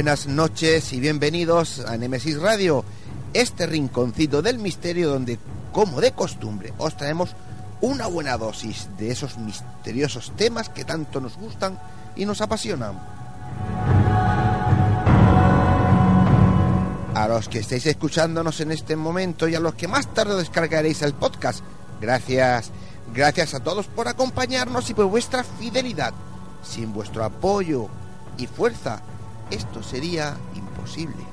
Buenas noches y bienvenidos a Nemesis Radio, este rinconcito del misterio donde, como de costumbre, os traemos una buena dosis de esos misteriosos temas que tanto nos gustan y nos apasionan. A los que estéis escuchándonos en este momento y a los que más tarde descargaréis el podcast, gracias, gracias a todos por acompañarnos y por vuestra fidelidad. Sin vuestro apoyo y fuerza, esto sería imposible.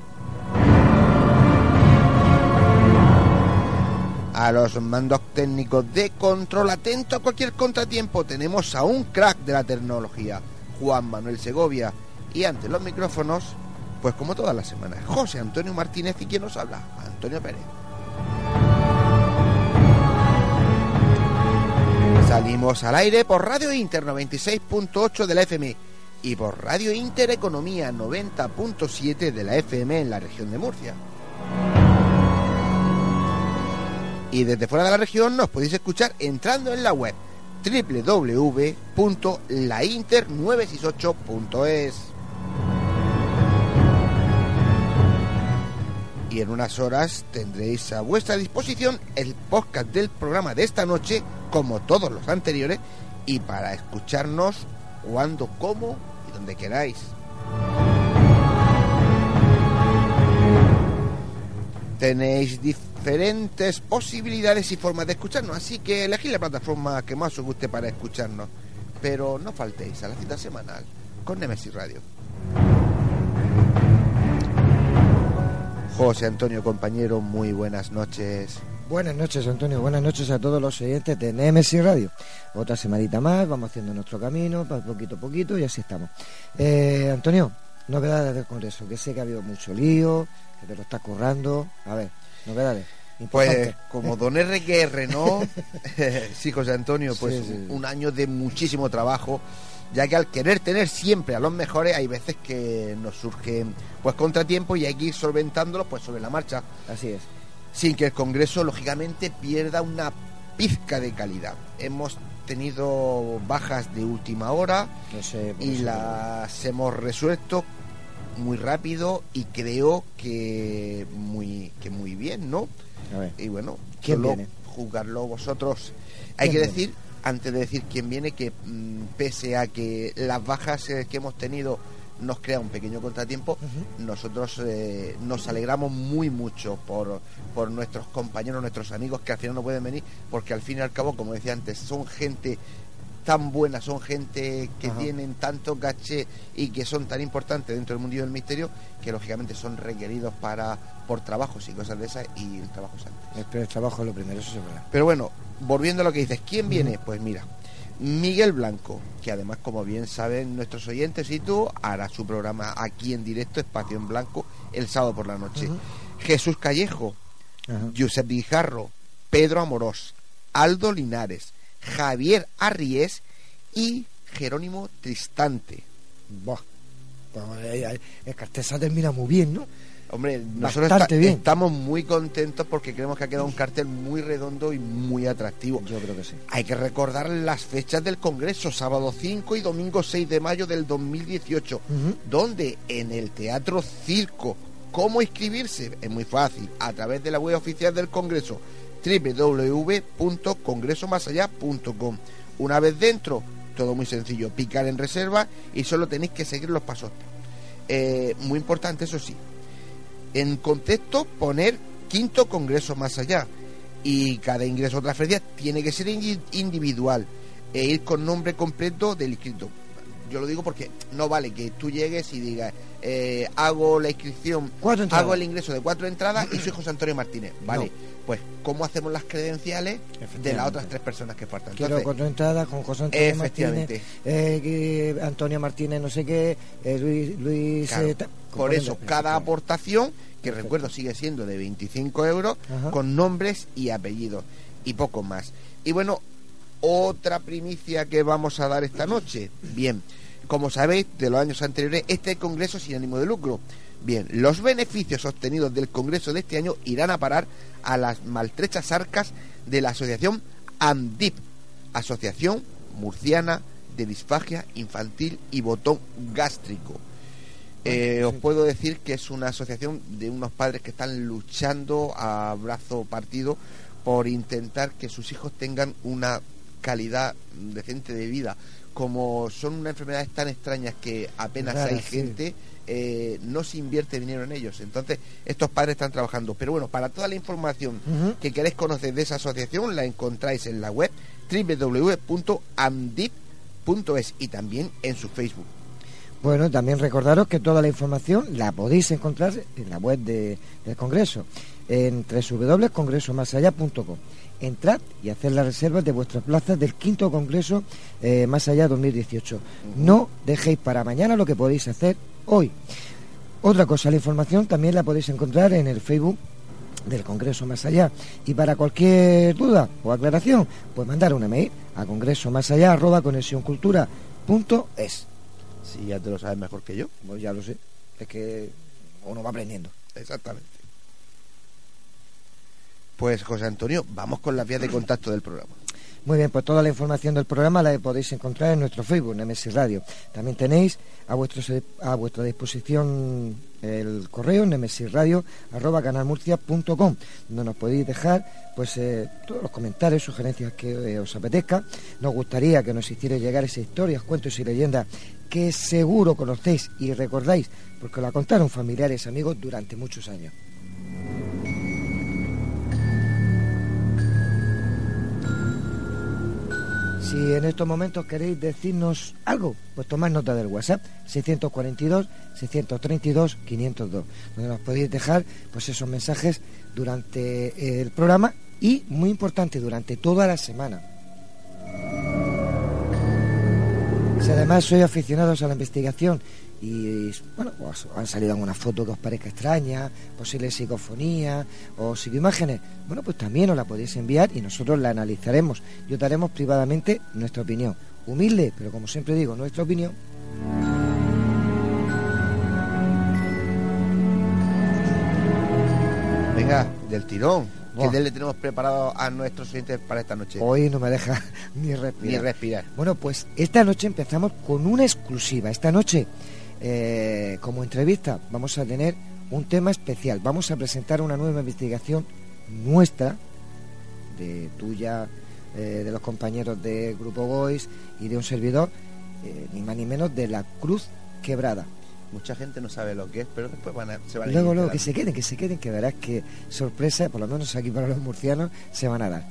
A los mandos técnicos de control atento a cualquier contratiempo tenemos a un crack de la tecnología, Juan Manuel Segovia, y ante los micrófonos, pues como todas las semanas, José Antonio Martínez y quien nos habla, Antonio Pérez. Salimos al aire por Radio Inter 96.8 de la FM y por Radio Intereconomía 90.7 de la FM en la región de Murcia. Y desde fuera de la región nos podéis escuchar entrando en la web www.lainter968.es. Y en unas horas tendréis a vuestra disposición el podcast del programa de esta noche, como todos los anteriores, y para escucharnos cuando, cómo y donde queráis. Tenéis diferentes posibilidades y formas de escucharnos, así que elegid la plataforma que más os guste para escucharnos. Pero no faltéis a la cita semanal con Nemesis Radio. José Antonio, compañero, muy buenas noches. Buenas noches, Antonio. Buenas noches a todos los oyentes de Nemesis Radio. Otra semanita más, vamos haciendo nuestro camino, poquito a poquito, y así estamos. Eh, Antonio, novedades del Congreso, que sé que ha habido mucho lío, que te lo está currando. A ver, novedades. Pues importantes. como don RQR, ¿no? sí, José Antonio, pues Sí, sí. un año de muchísimo trabajo, ya que al querer tener siempre a los mejores, hay veces que nos surgen pues contratiempos y hay que ir solventándolos pues sobre la marcha, Así es. Sin que el Congreso lógicamente pierda una pizca de calidad. Hemos tenido bajas de última hora No sé, por y eso- las hemos resuelto muy rápido y creo que muy que muy bien, ¿no? A ver, Y bueno, ¿Quién solo juzgarlo vosotros. Hay que ¿Quién decir, antes de decir quién viene, que mm, pese a que las bajas eh, que hemos tenido nos crea un pequeño contratiempo, nosotros eh, nos alegramos muy mucho por, por nuestros compañeros, nuestros amigos que al final no pueden venir, porque al fin y al cabo, como decía antes, son gente tan buena, son gente que Ajá. tienen tanto caché y que son tan importantes dentro del mundillo del misterio que lógicamente son requeridos para por trabajos y cosas de esas y el trabajo es antes. el, el trabajo es lo primero, eso es verdad. Pero bueno, volviendo a lo que dices, ¿quién viene? Pues mira, Miguel Blanco, que además, como bien saben nuestros oyentes y tú, hará su programa aquí en directo, Espacio en Blanco, el sábado por la noche. Jesús Callejo, Ajá. Josep Guijarro, Pedro Amorós, Aldo Linares, Javier Arries y Jerónimo Tristante. Buah. Pues, el cartel se termina muy bien, ¿no? Hombre, nosotros estamos muy contentos porque creemos que ha quedado un cartel muy redondo y muy atractivo. Yo creo que sí. Hay que recordar las fechas del Congreso, sábado 5 y domingo 6 de mayo del 2018, donde en el Teatro Circo. ¿Cómo inscribirse? Es muy fácil, a través de la web oficial del Congreso, www.congresomasallá.com. Una vez dentro, todo muy sencillo, picar en reserva y solo tenéis que seguir los pasos. Eh, muy importante, eso sí, en contexto poner quinto congreso más allá y cada ingreso o transferencia tiene que ser individual e ir con nombre completo del inscrito. Yo lo digo porque no vale que tú llegues y digas, eh, hago la inscripción, hago el ingreso de cuatro entradas y soy José Antonio Martínez. Vale, pues ¿cómo hacemos las credenciales de las otras tres personas que faltan? Quiero cuatro entradas con José Antonio Martínez, eh, Antonio Martínez no sé qué, eh, Luis... Luis por eso, cada aportación, que recuerdo sigue siendo de 25 euros, con nombres y apellidos, y poco más. Y bueno, otra primicia que vamos a dar esta noche. Bien, como sabéis, de los años anteriores, este Congreso sin ánimo de lucro. Bien, los beneficios obtenidos del Congreso de este año irán a parar a las maltrechas arcas de la asociación AMDIP, Asociación Murciana de Disfagia Infantil y Botón Gástrico. Eh, os puedo decir que es una asociación de unos padres que están luchando a brazo partido por intentar que sus hijos tengan una calidad decente de vida. Como son unas enfermedades tan extrañas que apenas hay gente, eh, no se invierte dinero en ellos. Entonces, estos padres están trabajando. Pero bueno, para toda la información que queréis conocer de esa asociación, la encontráis en la web www.amdip.es y también en su Facebook. Bueno, también recordaros que toda la información la podéis encontrar en la web de, del Congreso, en www.congresomasallá.com. Entrad y haced las reservas de vuestras plazas del quinto Congreso eh, Más Allá 2018. No dejéis para mañana lo que podéis hacer hoy. Otra cosa, la información también la podéis encontrar en el Facebook del Congreso Más Allá. Y para cualquier duda o aclaración, pues mandar un email a congreso más allá arroba si ya te lo sabes mejor que yo. Pues ya lo sé. Es que uno va aprendiendo. Exactamente. Pues José Antonio, vamos con las vías de contacto del programa. Muy bien, pues toda la información del programa la podéis encontrar en nuestro Facebook, Nemesis Radio. También tenéis a, vuestro, a vuestra disposición el correo nemesisradio.com, donde nos podéis dejar pues eh, todos los comentarios, sugerencias que eh, os apetezca. Nos gustaría que nos hicierais llegar esas historias, cuentos y leyendas que seguro conocéis y recordáis porque la contaron familiares amigos durante muchos años. Si en estos momentos queréis decirnos algo, pues tomad nota del WhatsApp 642-632-502, donde nos podéis dejar pues esos mensajes durante el programa y, muy importante, durante toda la semana. Si además sois aficionados a la investigación y bueno, pues han salido alguna foto que os parezca extraña, posible psicofonía o psicoimágenes, bueno, pues también os la podéis enviar y nosotros la analizaremos y os daremos privadamente nuestra opinión. Humilde, pero como siempre digo, nuestra opinión. Venga, del tirón. ¿Qué le tenemos preparado a nuestros oyentes para esta noche? Hoy no me deja ni respirar. Ni respirar. Bueno, pues esta noche empezamos con una exclusiva. Esta noche, eh, como entrevista, vamos a tener un tema especial. Vamos a presentar una nueva investigación nuestra, de tuya, eh, de los compañeros de Grupo Boys y de un servidor, eh, ni más ni menos de la Cruz Quebrada mucha gente no sabe lo que es, pero después van a, se van a Luego, luego, que se queden, que se queden, que verás que sorpresa, por lo menos aquí para los murcianos, se van a dar.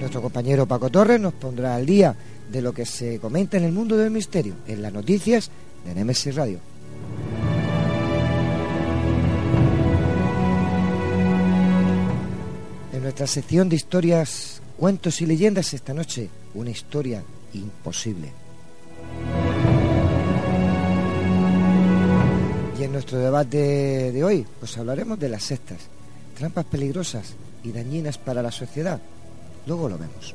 Nuestro compañero Paco Torres nos pondrá al día de lo que se comenta en el mundo del misterio, en las noticias de Nemesis Radio. En nuestra sección de historias, cuentos y leyendas esta noche, una historia imposible. Y en nuestro debate de hoy, pues hablaremos de las sectas, trampas peligrosas y dañinas para la sociedad. Luego lo vemos.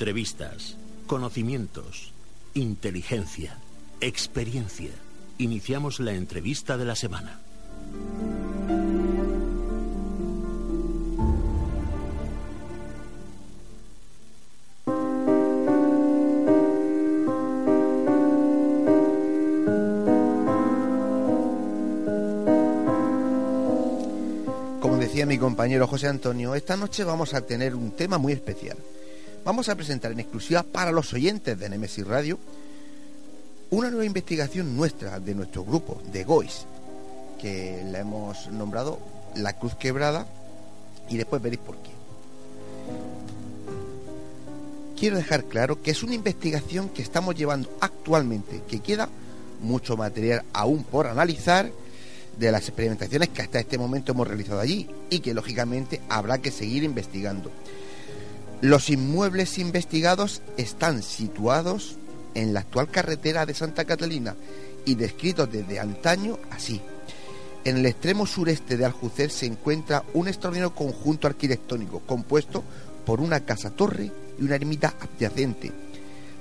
Entrevistas, conocimientos, inteligencia, experiencia. Iniciamos la entrevista de la semana. Como decía mi compañero José Antonio, esta noche vamos a tener un tema muy especial. Vamos a presentar en exclusiva para los oyentes de Nemesis Radio una nueva investigación nuestra, de nuestro grupo, de GOIS, que la hemos nombrado La Cruz Quebrada y después veréis por qué. Quiero dejar claro que es una investigación que estamos llevando actualmente, que queda mucho material aún por analizar de las experimentaciones que hasta este momento hemos realizado allí y que lógicamente habrá que seguir investigando. Los inmuebles investigados están situados en la actual carretera de Santa Catalina y descritos desde antaño así. En el extremo sureste de Aljucer se encuentra un extraordinario conjunto arquitectónico compuesto por una casa-torre y una ermita adyacente.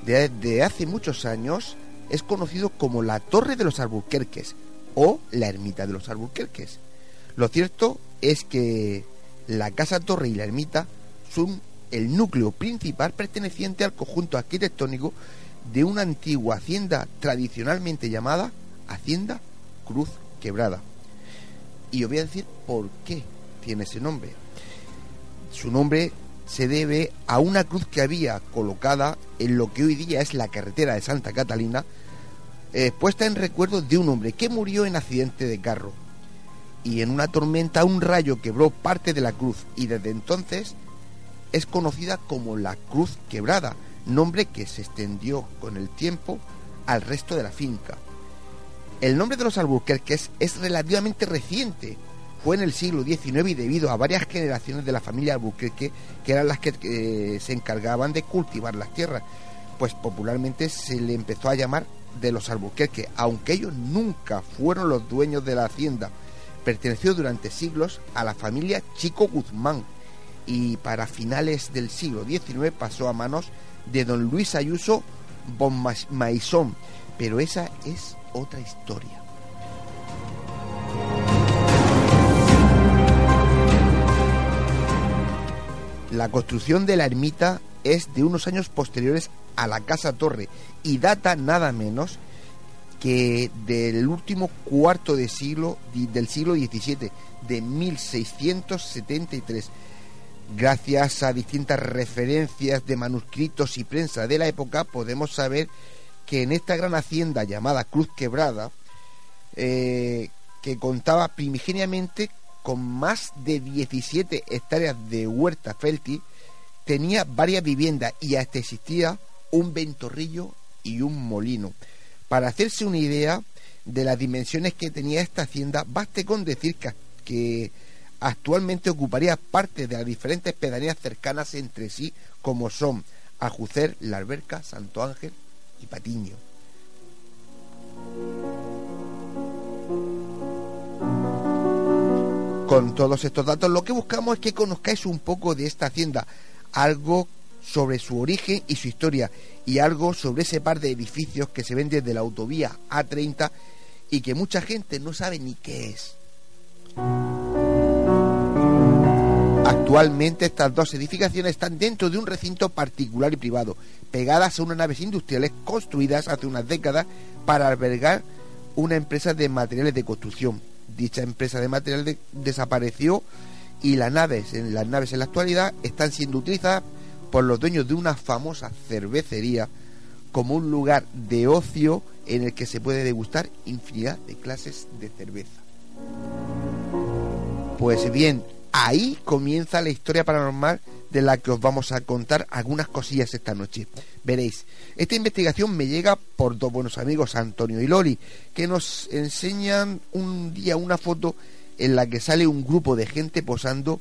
Desde hace muchos años es conocido como la Torre de los Alburquerques o la Ermita de los Alburquerques. Lo cierto es que la casa-torre y la ermita son el núcleo principal perteneciente al conjunto arquitectónico de una antigua hacienda tradicionalmente llamada Hacienda Cruz Quebrada. Y os voy a decir por qué tiene ese nombre. Su nombre se debe a una cruz que había colocada en lo que hoy día es la carretera de Santa Catalina, eh, puesta en recuerdo de un hombre que murió en accidente de carro. Y en una tormenta un rayo quebró parte de la cruz y desde entonces es conocida como la Cruz Quebrada, nombre que se extendió con el tiempo al resto de la finca. El nombre de los Alburquerques es relativamente reciente. Fue en el siglo XIX y debido a varias generaciones de la familia Alburquerque que eran las que eh, se encargaban de cultivar las tierras, pues popularmente se le empezó a llamar de los Alburquerque, aunque ellos nunca fueron los dueños de la hacienda. Perteneció durante siglos a la familia Chico Guzmán, y para finales del siglo XIX pasó a manos de don Luis Ayuso Bonmaisón, pero esa es otra historia. La construcción de la ermita es de unos años posteriores a la casa torre y data nada menos que del último cuarto de siglo del siglo XVII, de 1673 Gracias a distintas referencias de manuscritos y prensa de la época, podemos saber que en esta gran hacienda llamada Cruz Quebrada, eh, que contaba primigeniamente con más de 17 hectáreas de huerta fértil, tenía varias viviendas y hasta existía un ventorrillo y un molino. Para hacerse una idea de las dimensiones que tenía esta hacienda, baste con decir que, que actualmente ocuparía parte de las diferentes pedanías cercanas entre sí, como son Ajucer, La Alberca, Santo Ángel y Patiño. Con todos estos datos lo que buscamos es que conozcáis un poco de esta hacienda, algo sobre su origen y su historia y algo sobre ese par de edificios que se ven desde la autovía A30 y que mucha gente no sabe ni qué es. Actualmente estas dos edificaciones están dentro de un recinto particular y privado, pegadas a unas naves industriales construidas hace unas décadas para albergar una empresa de materiales de construcción. Dicha empresa de materiales desapareció y las naves, las naves en la actualidad están siendo utilizadas por los dueños de una famosa cervecería como un lugar de ocio en el que se puede degustar infinidad de clases de cerveza. Pues bien, ahí comienza la historia paranormal de la que os vamos a contar algunas cosillas esta noche. Veréis, esta investigación me llega por dos buenos amigos, Antonio y Loli, que nos enseñan un día una foto en la que sale un grupo de gente posando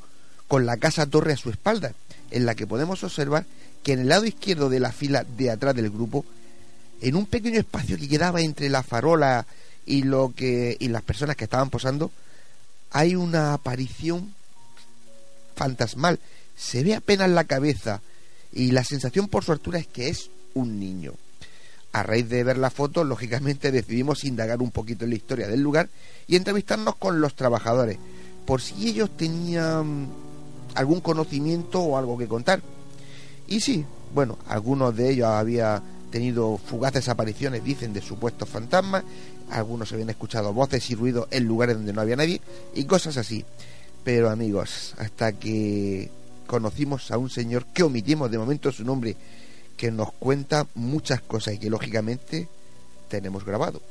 con la casa torre a su espalda, en la que podemos observar que en el lado izquierdo de la fila de atrás del grupo, en un pequeño espacio que quedaba entre la farola y lo que y las personas que estaban posando, hay una aparición fantasmal. Se ve apenas la cabeza y la sensación por su altura es que es un niño. A raíz de ver la foto, lógicamente decidimos indagar un poquito en la historia del lugar y entrevistarnos con los trabajadores, por si ellos tenían algún conocimiento o algo que contar. Y sí, bueno, algunos de ellos había tenido fugaces apariciones, dicen, de supuestos fantasmas, algunos habían escuchado voces y ruidos en lugares donde no había nadie y cosas así. Pero amigos, hasta que conocimos a un señor que omitimos de momento su nombre, que nos cuenta muchas cosas y que lógicamente tenemos grabado.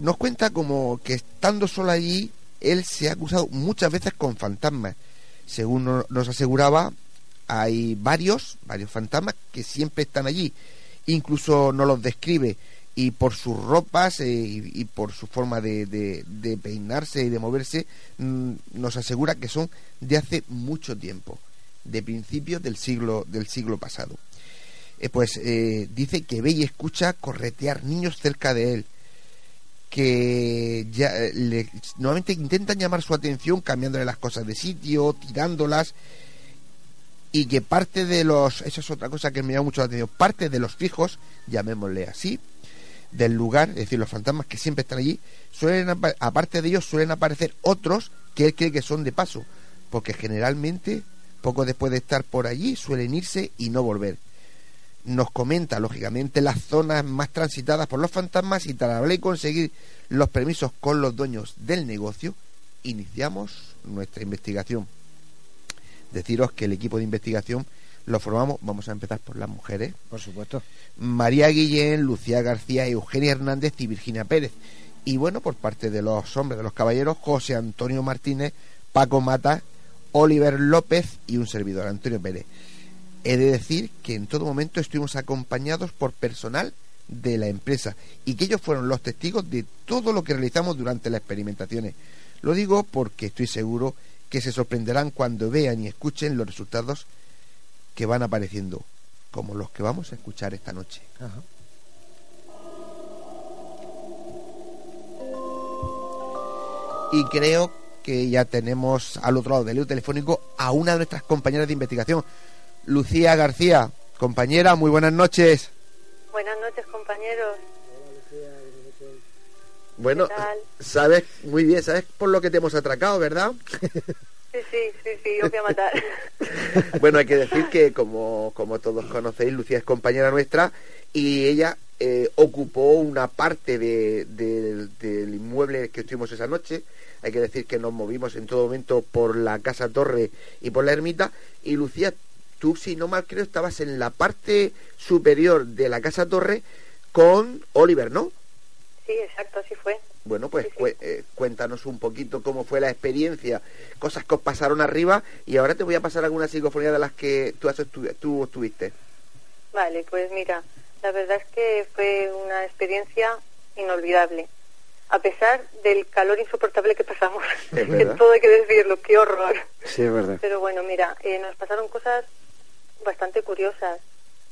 Nos cuenta como que estando solo allí, él se ha acusado muchas veces con fantasmas. Según nos aseguraba, hay varios, varios fantasmas que siempre están allí. Incluso nos los describe y por sus ropas eh, y, por su forma de, de, peinarse y de moverse mm, nos asegura que son de hace mucho tiempo, de principios del siglo del siglo pasado. Eh, pues eh, dice que ve y escucha corretear niños cerca de él, que ya, le, normalmente intentan llamar su atención cambiándole las cosas de sitio, tirándolas y que parte de los, eso es otra cosa que me llama mucho la atención, parte de los fijos, llamémosle así, del lugar, es decir, los fantasmas que siempre están allí, suelen aparte de ellos suelen aparecer otros que él cree que son de paso, porque generalmente poco después de estar por allí suelen irse y no volver. Nos comenta lógicamente las zonas más transitadas por los fantasmas y tras y conseguir los permisos con los dueños del negocio, iniciamos nuestra investigación. Deciros que el equipo de investigación lo formamos, vamos a empezar por las mujeres. Por supuesto. María Guillén, Lucía García, Eugenia Hernández y Virginia Pérez. Y bueno, por parte de los hombres, de los caballeros, José Antonio Martínez, Paco Mata, Oliver López y un servidor, Antonio Pérez. He de decir que en todo momento estuvimos acompañados por personal de la empresa y que ellos fueron los testigos de todo lo que realizamos durante las experimentaciones. Lo digo porque estoy seguro que se sorprenderán cuando vean y escuchen los resultados que van apareciendo, como los que vamos a escuchar esta noche. Y creo que ya tenemos al otro lado del hilo telefónico a una de nuestras compañeras de investigación, Lucía García. Compañera, muy buenas noches. Buenas noches, compañeros. Bueno, sabes muy bien, sabes por lo que te hemos atracado, ¿verdad? Sí, sí, sí, sí, yo voy a matar. bueno, hay que decir que, como, como todos conocéis, Lucía es compañera nuestra y ella eh, ocupó una parte de, del inmueble que estuvimos esa noche. Hay que decir que nos movimos en todo momento por la Casa Torre y por la ermita. Y Lucía, tú, si no mal creo, estabas en la parte superior de la Casa Torre con Oliver, ¿no? Sí, exacto, así fue. Bueno, pues eh, cuéntanos un poquito cómo fue la experiencia, cosas que os pasaron arriba y ahora te voy a pasar alguna psicofonía de las que tú, has tú estuviste. Vale, pues mira, la verdad es que fue una experiencia inolvidable. A pesar del calor insoportable que pasamos, todo hay que decirlo, qué horror. Sí, es verdad. Pero bueno, mira, eh, nos pasaron cosas bastante curiosas.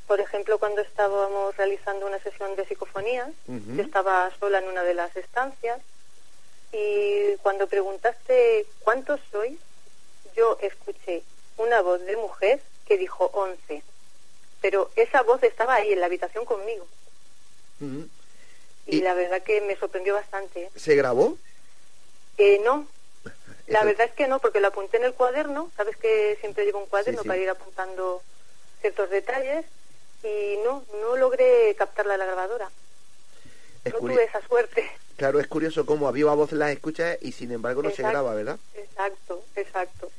Por ejemplo, cuando estábamos realizando una sesión de psicofonía, yo estaba sola en una de las estancias Y cuando preguntaste cuántos sois, yo escuché una voz de mujer que dijo once. Pero esa voz estaba ahí en la habitación conmigo. y, la verdad que me sorprendió bastante. ¿Se grabó? Eh, no. La verdad es que no, porque lo apunté en el cuaderno. Sabes que siempre llevo un cuaderno para ir apuntando ciertos detalles. Y no, no logré captarla a la grabadora. no tuve esa suerte. Claro, es curioso cómo a viva voz las escuchas y sin embargo no se graba, ¿verdad? Exacto, exacto.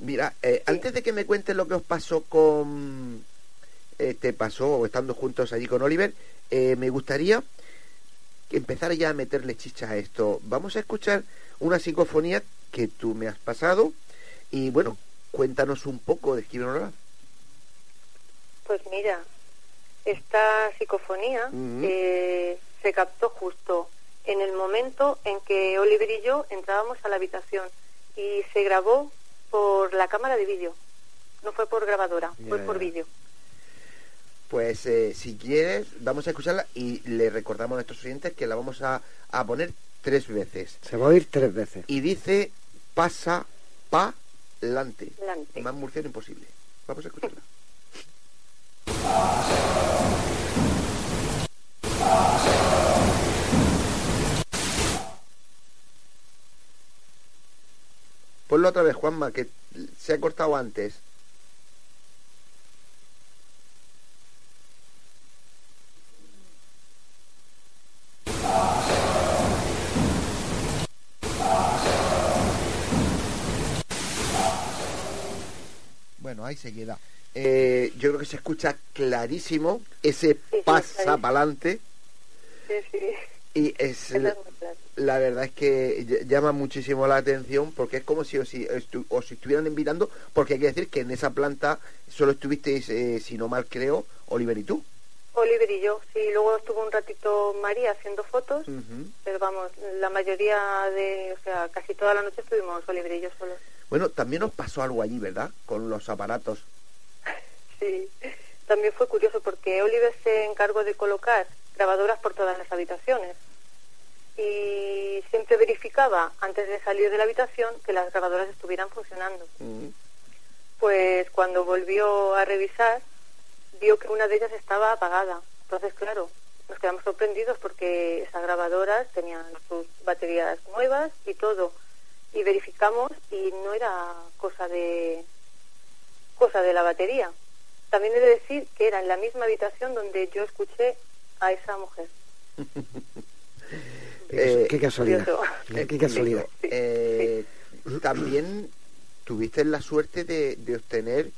Mira, eh, antes de que me cuentes lo que os pasó con... Eh, te pasó estando juntos allí con Oliver, eh, me gustaría que empezara ya a meterle chicha a esto. Vamos a escuchar una psicofonía que tú me has pasado y bueno, cuéntanos un poco, de descríbenosla. Pues mira, esta psicofonía se captó justo en el momento en que Oliver y yo entrábamos a la habitación y se grabó por la cámara de vídeo. No fue por grabadora, fue por vídeo. Pues eh, si quieres, vamos a escucharla y le recordamos a nuestros oyentes que la vamos a, a poner tres veces. Se va a oír tres veces. Y dice pasa pa lante. Más murciano imposible. Vamos a escucharla. Ponlo otra vez, Juanma, que se ha cortado antes. Bueno, ahí se queda. Eh, yo creo que se escucha clarísimo ese pasa para adelante. Sí, sí. Y es, la verdad es que llama muchísimo la atención porque es como si os, estuvieran invitando, porque hay que decir que en esa planta solo estuvisteis, eh, si no mal creo, Oliver y tú. Oliver y yo, sí, luego estuvo un ratito María haciendo fotos, pero vamos, la mayoría de, o sea, casi toda la noche estuvimos Oliver y yo solos. Bueno, también nos pasó algo allí, ¿verdad? Con los aparatos. Sí, también fue curioso porque Oliver se encargó de colocar grabadoras por todas las habitaciones y siempre verificaba antes de salir de la habitación que las grabadoras estuvieran funcionando. Mm. Pues cuando volvió a revisar, vio que una de ellas estaba apagada. Entonces, claro, nos quedamos sorprendidos porque esas grabadoras tenían sus baterías nuevas y todo. Y verificamos y no era cosa de cosa de la batería. También he de decir que era en la misma habitación donde yo escuché a esa mujer. Eh, qué casualidad. qué casualidad. Eh, también tuviste la suerte de, obtener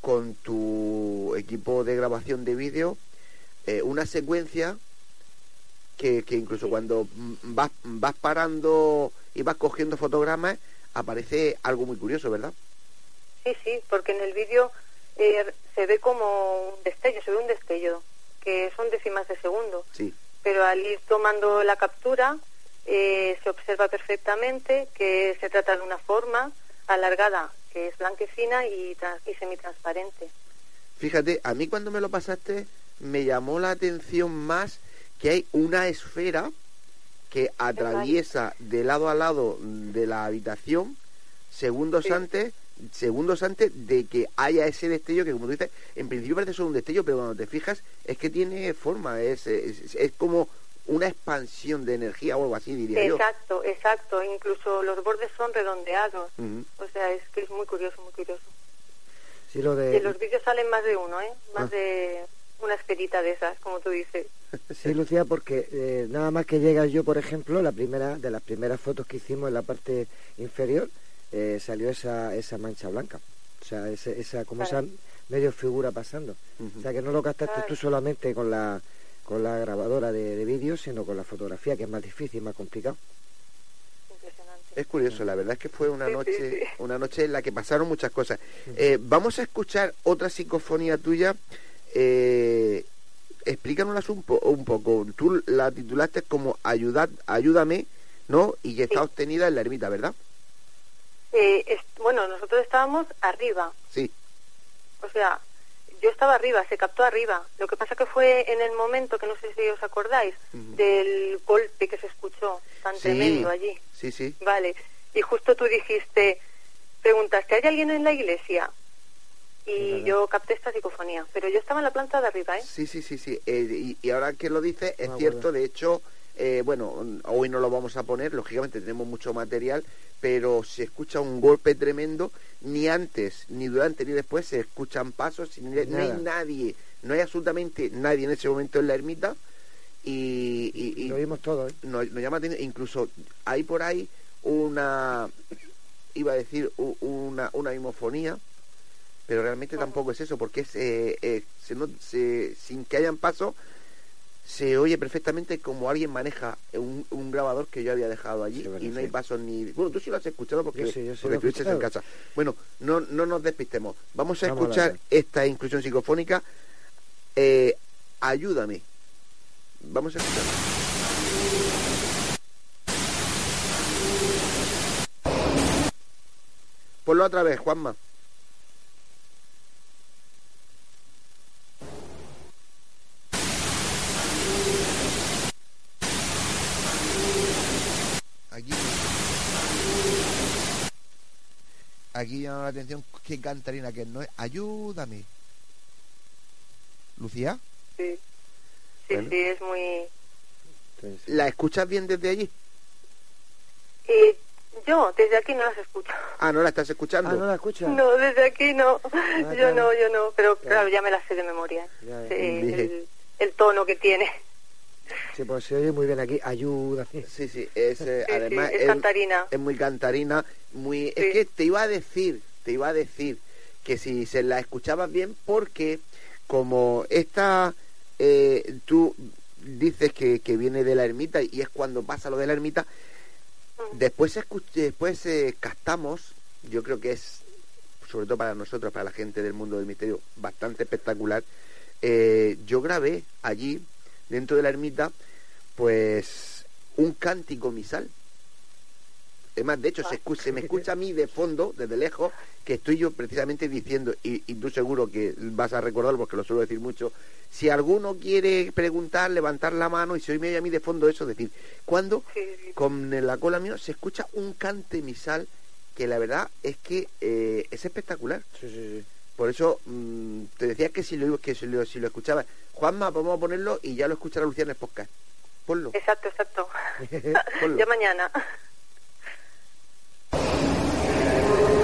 con tu equipo de grabación de vídeo eh, una secuencia que, incluso cuando vas, vas parando y vas cogiendo fotogramas aparece algo muy curioso, ¿verdad? Sí, sí, porque en el vídeo se ve como un destello, se ve un destello, que son décimas de segundo. Sí pero al ir tomando la captura eh, se observa perfectamente que se trata de una forma alargada, que es blanquecina y, y semitransparente. Fíjate, a mí cuando me lo pasaste me llamó la atención más que hay una esfera que atraviesa de lado a lado de la habitación segundos antes segundos antes de que haya ese destello que como tú dices en principio parece solo un destello pero cuando te fijas es que tiene forma es, es, como una expansión de energía o algo así diría exacto exacto incluso los bordes son redondeados. O sea es que es muy curioso muy curioso. Sí, lo de... los vídeos salen más de uno eh más ah. de una esferita de esas como tú dices. Sí Lucía porque eh, nada más que llega yo por ejemplo la primera de las primeras fotos que hicimos en la parte inferior eh, salió esa, esa mancha blanca. O sea, esa, como esa medio figura pasando. O sea, que no lo captaste tú solamente con la, con la grabadora de, de vídeo, sino con la fotografía, que es más difícil, más complicado. Es curioso, la verdad es que fue una noche, una noche en la que pasaron muchas cosas. Eh, vamos a escuchar otra psicofonía tuya. Eh, explícanos un, un poco. Tú la titulaste como Ayudad, Ayúdame, ¿no? Y que está obtenida en la ermita, ¿verdad? Eh, bueno, nosotros estábamos arriba. Sí. O sea, yo estaba arriba, se captó arriba. Lo que pasa que fue en el momento, que no sé si os acordáis, del golpe que se escuchó tan tremendo allí. Sí, sí. Vale. Y justo tú dijiste, preguntaste, ¿hay alguien en la iglesia? Y yo capté esta psicofonía, pero yo estaba en la planta de arriba, ¿eh? Sí, sí, sí, sí. Eh, y, ahora que lo dice, es cierto, de hecho, eh, bueno, hoy no lo vamos a poner, lógicamente tenemos mucho material, pero se escucha un golpe tremendo, ni antes, ni durante, ni después se escuchan pasos, ni, no hay nadie, no hay absolutamente nadie en ese momento en la ermita. Y, lo vimos todo, ¿eh? Nos, llama, incluso hay por ahí una, iba a decir, una, una mimofonía pero realmente tampoco es eso, porque es, eh, eh, se, sin que hayan paso, se oye perfectamente como alguien maneja un, un grabador que yo había dejado allí y no hay pasos ni... Bueno, tú sí lo has escuchado porque, estuviste en casa. Bueno, no, no nos despistemos. Vamos a escuchar esta inclusión psicofónica. Eh, ayúdame. Vamos a escuchar. Ponlo otra vez, Juanma. Aquí llama la atención qué cantarina que no es. Ayúdame. ¿Lucía? Sí. Sí, sí, es muy... ¿La escuchas bien desde allí? Eh, yo, desde aquí no las escucho. Ah, ¿no la estás escuchando? Ah, ¿no la escuchas? No, desde aquí no. Ah, yo no, yo no. Pero claro, ya me la sé de memoria. el, el tono que tiene. Sí, pues se oye muy bien aquí, ayuda. Sí, sí, es, eh, además es, cantarina. Es muy cantarina, muy... Es que te iba a decir, te iba a decir que si se la escuchabas bien, porque como esta, eh, tú dices que, que, viene de la ermita y es cuando pasa lo de la ermita, mm. después, después eh, captamos, yo creo que es, sobre todo para nosotros, para la gente del mundo del misterio, bastante espectacular. yo grabé allí dentro de la ermita, pues un cántico misal. Es más, de hecho, se, se, me escucha a mí de fondo, desde lejos, que estoy yo precisamente diciendo, y, tú seguro que vas a recordarlo porque lo suelo decir mucho, si alguno quiere preguntar, levantar la mano y se oye a mí de fondo eso, decir, cuando con la cola mía se escucha un cante misal que la verdad es que eh, es espectacular. Por eso mm, te decía que si lo, que si lo, si lo escuchaba. Juanma, vamos a ponerlo y ya lo escuchará Lucía en el podcast. Ponlo. Exacto, exacto. ya mañana.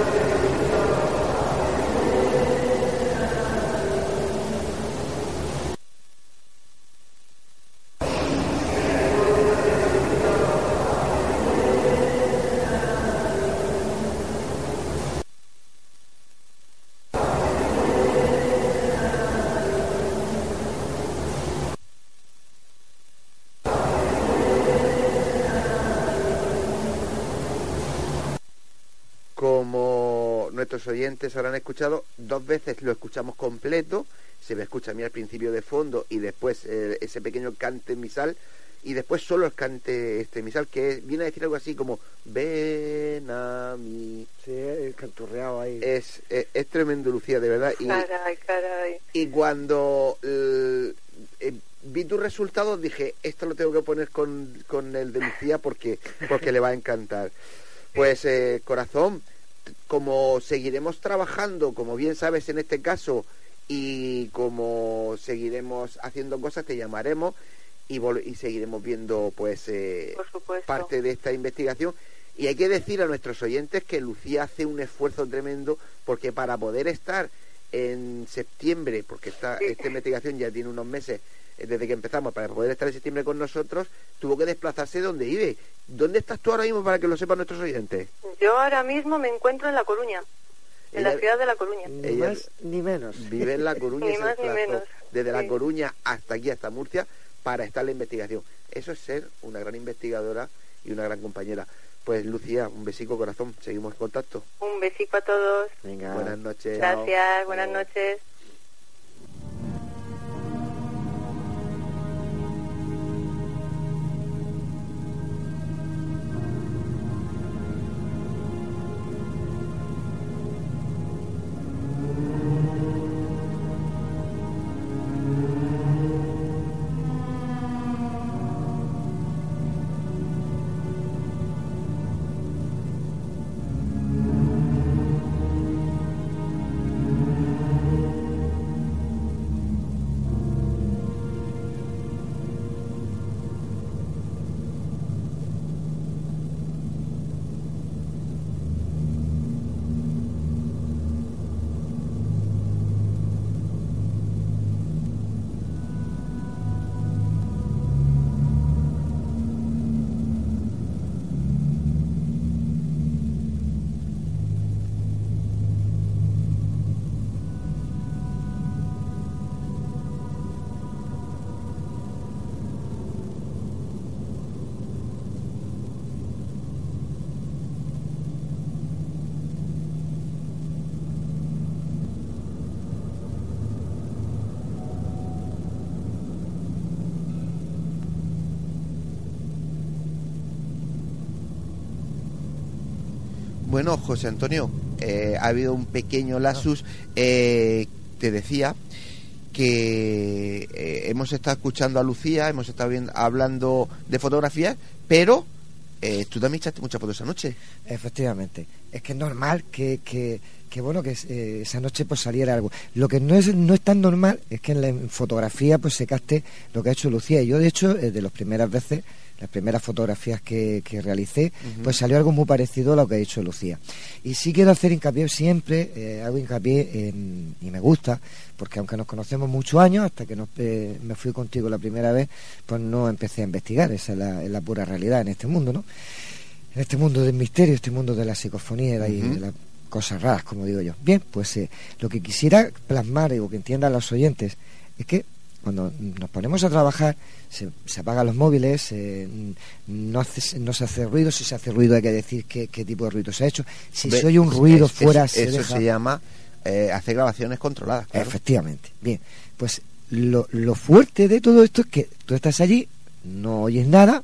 oyentes habrán escuchado, dos veces lo escuchamos completo, se me escucha a mí al principio de fondo y después eh, ese pequeño cante misal y después solo el cante este misal que viene a decir algo así como ven a mí sí, el canturreado ahí. Es, es, tremendo Lucía de verdad y, caray, caray. y cuando eh, vi tus resultados dije esto lo tengo que poner con, con el de Lucía porque porque le va a encantar pues eh, corazón como seguiremos trabajando, como bien sabes en este caso, y como seguiremos haciendo cosas, te llamaremos y, y seguiremos viendo pues eh, parte de esta investigación. Y hay que decir a nuestros oyentes que Lucía hace un esfuerzo tremendo porque para poder estar en septiembre, porque esta, esta investigación ya tiene unos meses desde que empezamos, para poder estar en septiembre con nosotros, tuvo que desplazarse donde vive. ¿Dónde estás tú ahora mismo para que lo sepan nuestros oyentes? Yo ahora mismo me encuentro en La Coruña, en la ciudad de La Coruña. Ni más ni menos. Vive en La Coruña. ni más ni menos. Desde La Coruña hasta aquí, hasta Murcia, para estar en la investigación. Eso es ser una gran investigadora y una gran compañera. Pues Lucía, un besico corazón, seguimos en contacto. Un besico a todos. Buenas noches. Gracias, buenas noches. Bueno, José Antonio, eh, ha habido un pequeño lasus. Eh, te decía que eh, hemos estado escuchando a Lucía, hemos estado hablando de fotografías, pero eh, tú también echaste muchas fotos esa noche. Efectivamente. Es que es normal que, que, que bueno, que eh, esa noche pues saliera algo. Lo que no es, no es tan normal es que en la fotografía pues se caste lo que ha hecho Lucía. Y yo, de hecho, de las primeras veces las primeras fotografías que, que realicé, pues salió algo muy parecido a lo que ha hecho Lucía. Y sí quiero hacer hincapié siempre, eh, hago hincapié en, y me gusta, porque aunque nos conocemos muchos años, hasta que eh, me fui contigo la primera vez, pues no empecé a investigar, esa es la, pura realidad en este mundo, ¿no? En este mundo del misterio, este mundo de la psicofonía y de las cosas raras, como digo yo. Bien, pues eh, lo que quisiera plasmar y que entiendan los oyentes es que cuando nos ponemos a trabajar, se, apagan los móviles, no, hace, no se hace ruido, si se hace ruido hay que decir qué, tipo de ruido se ha hecho. Si se oye un ruido fuera, se eso se llama eh, hacer grabaciones controladas. Efectivamente. Bien, pues lo, lo fuerte de todo esto es que tú estás allí, no oyes nada,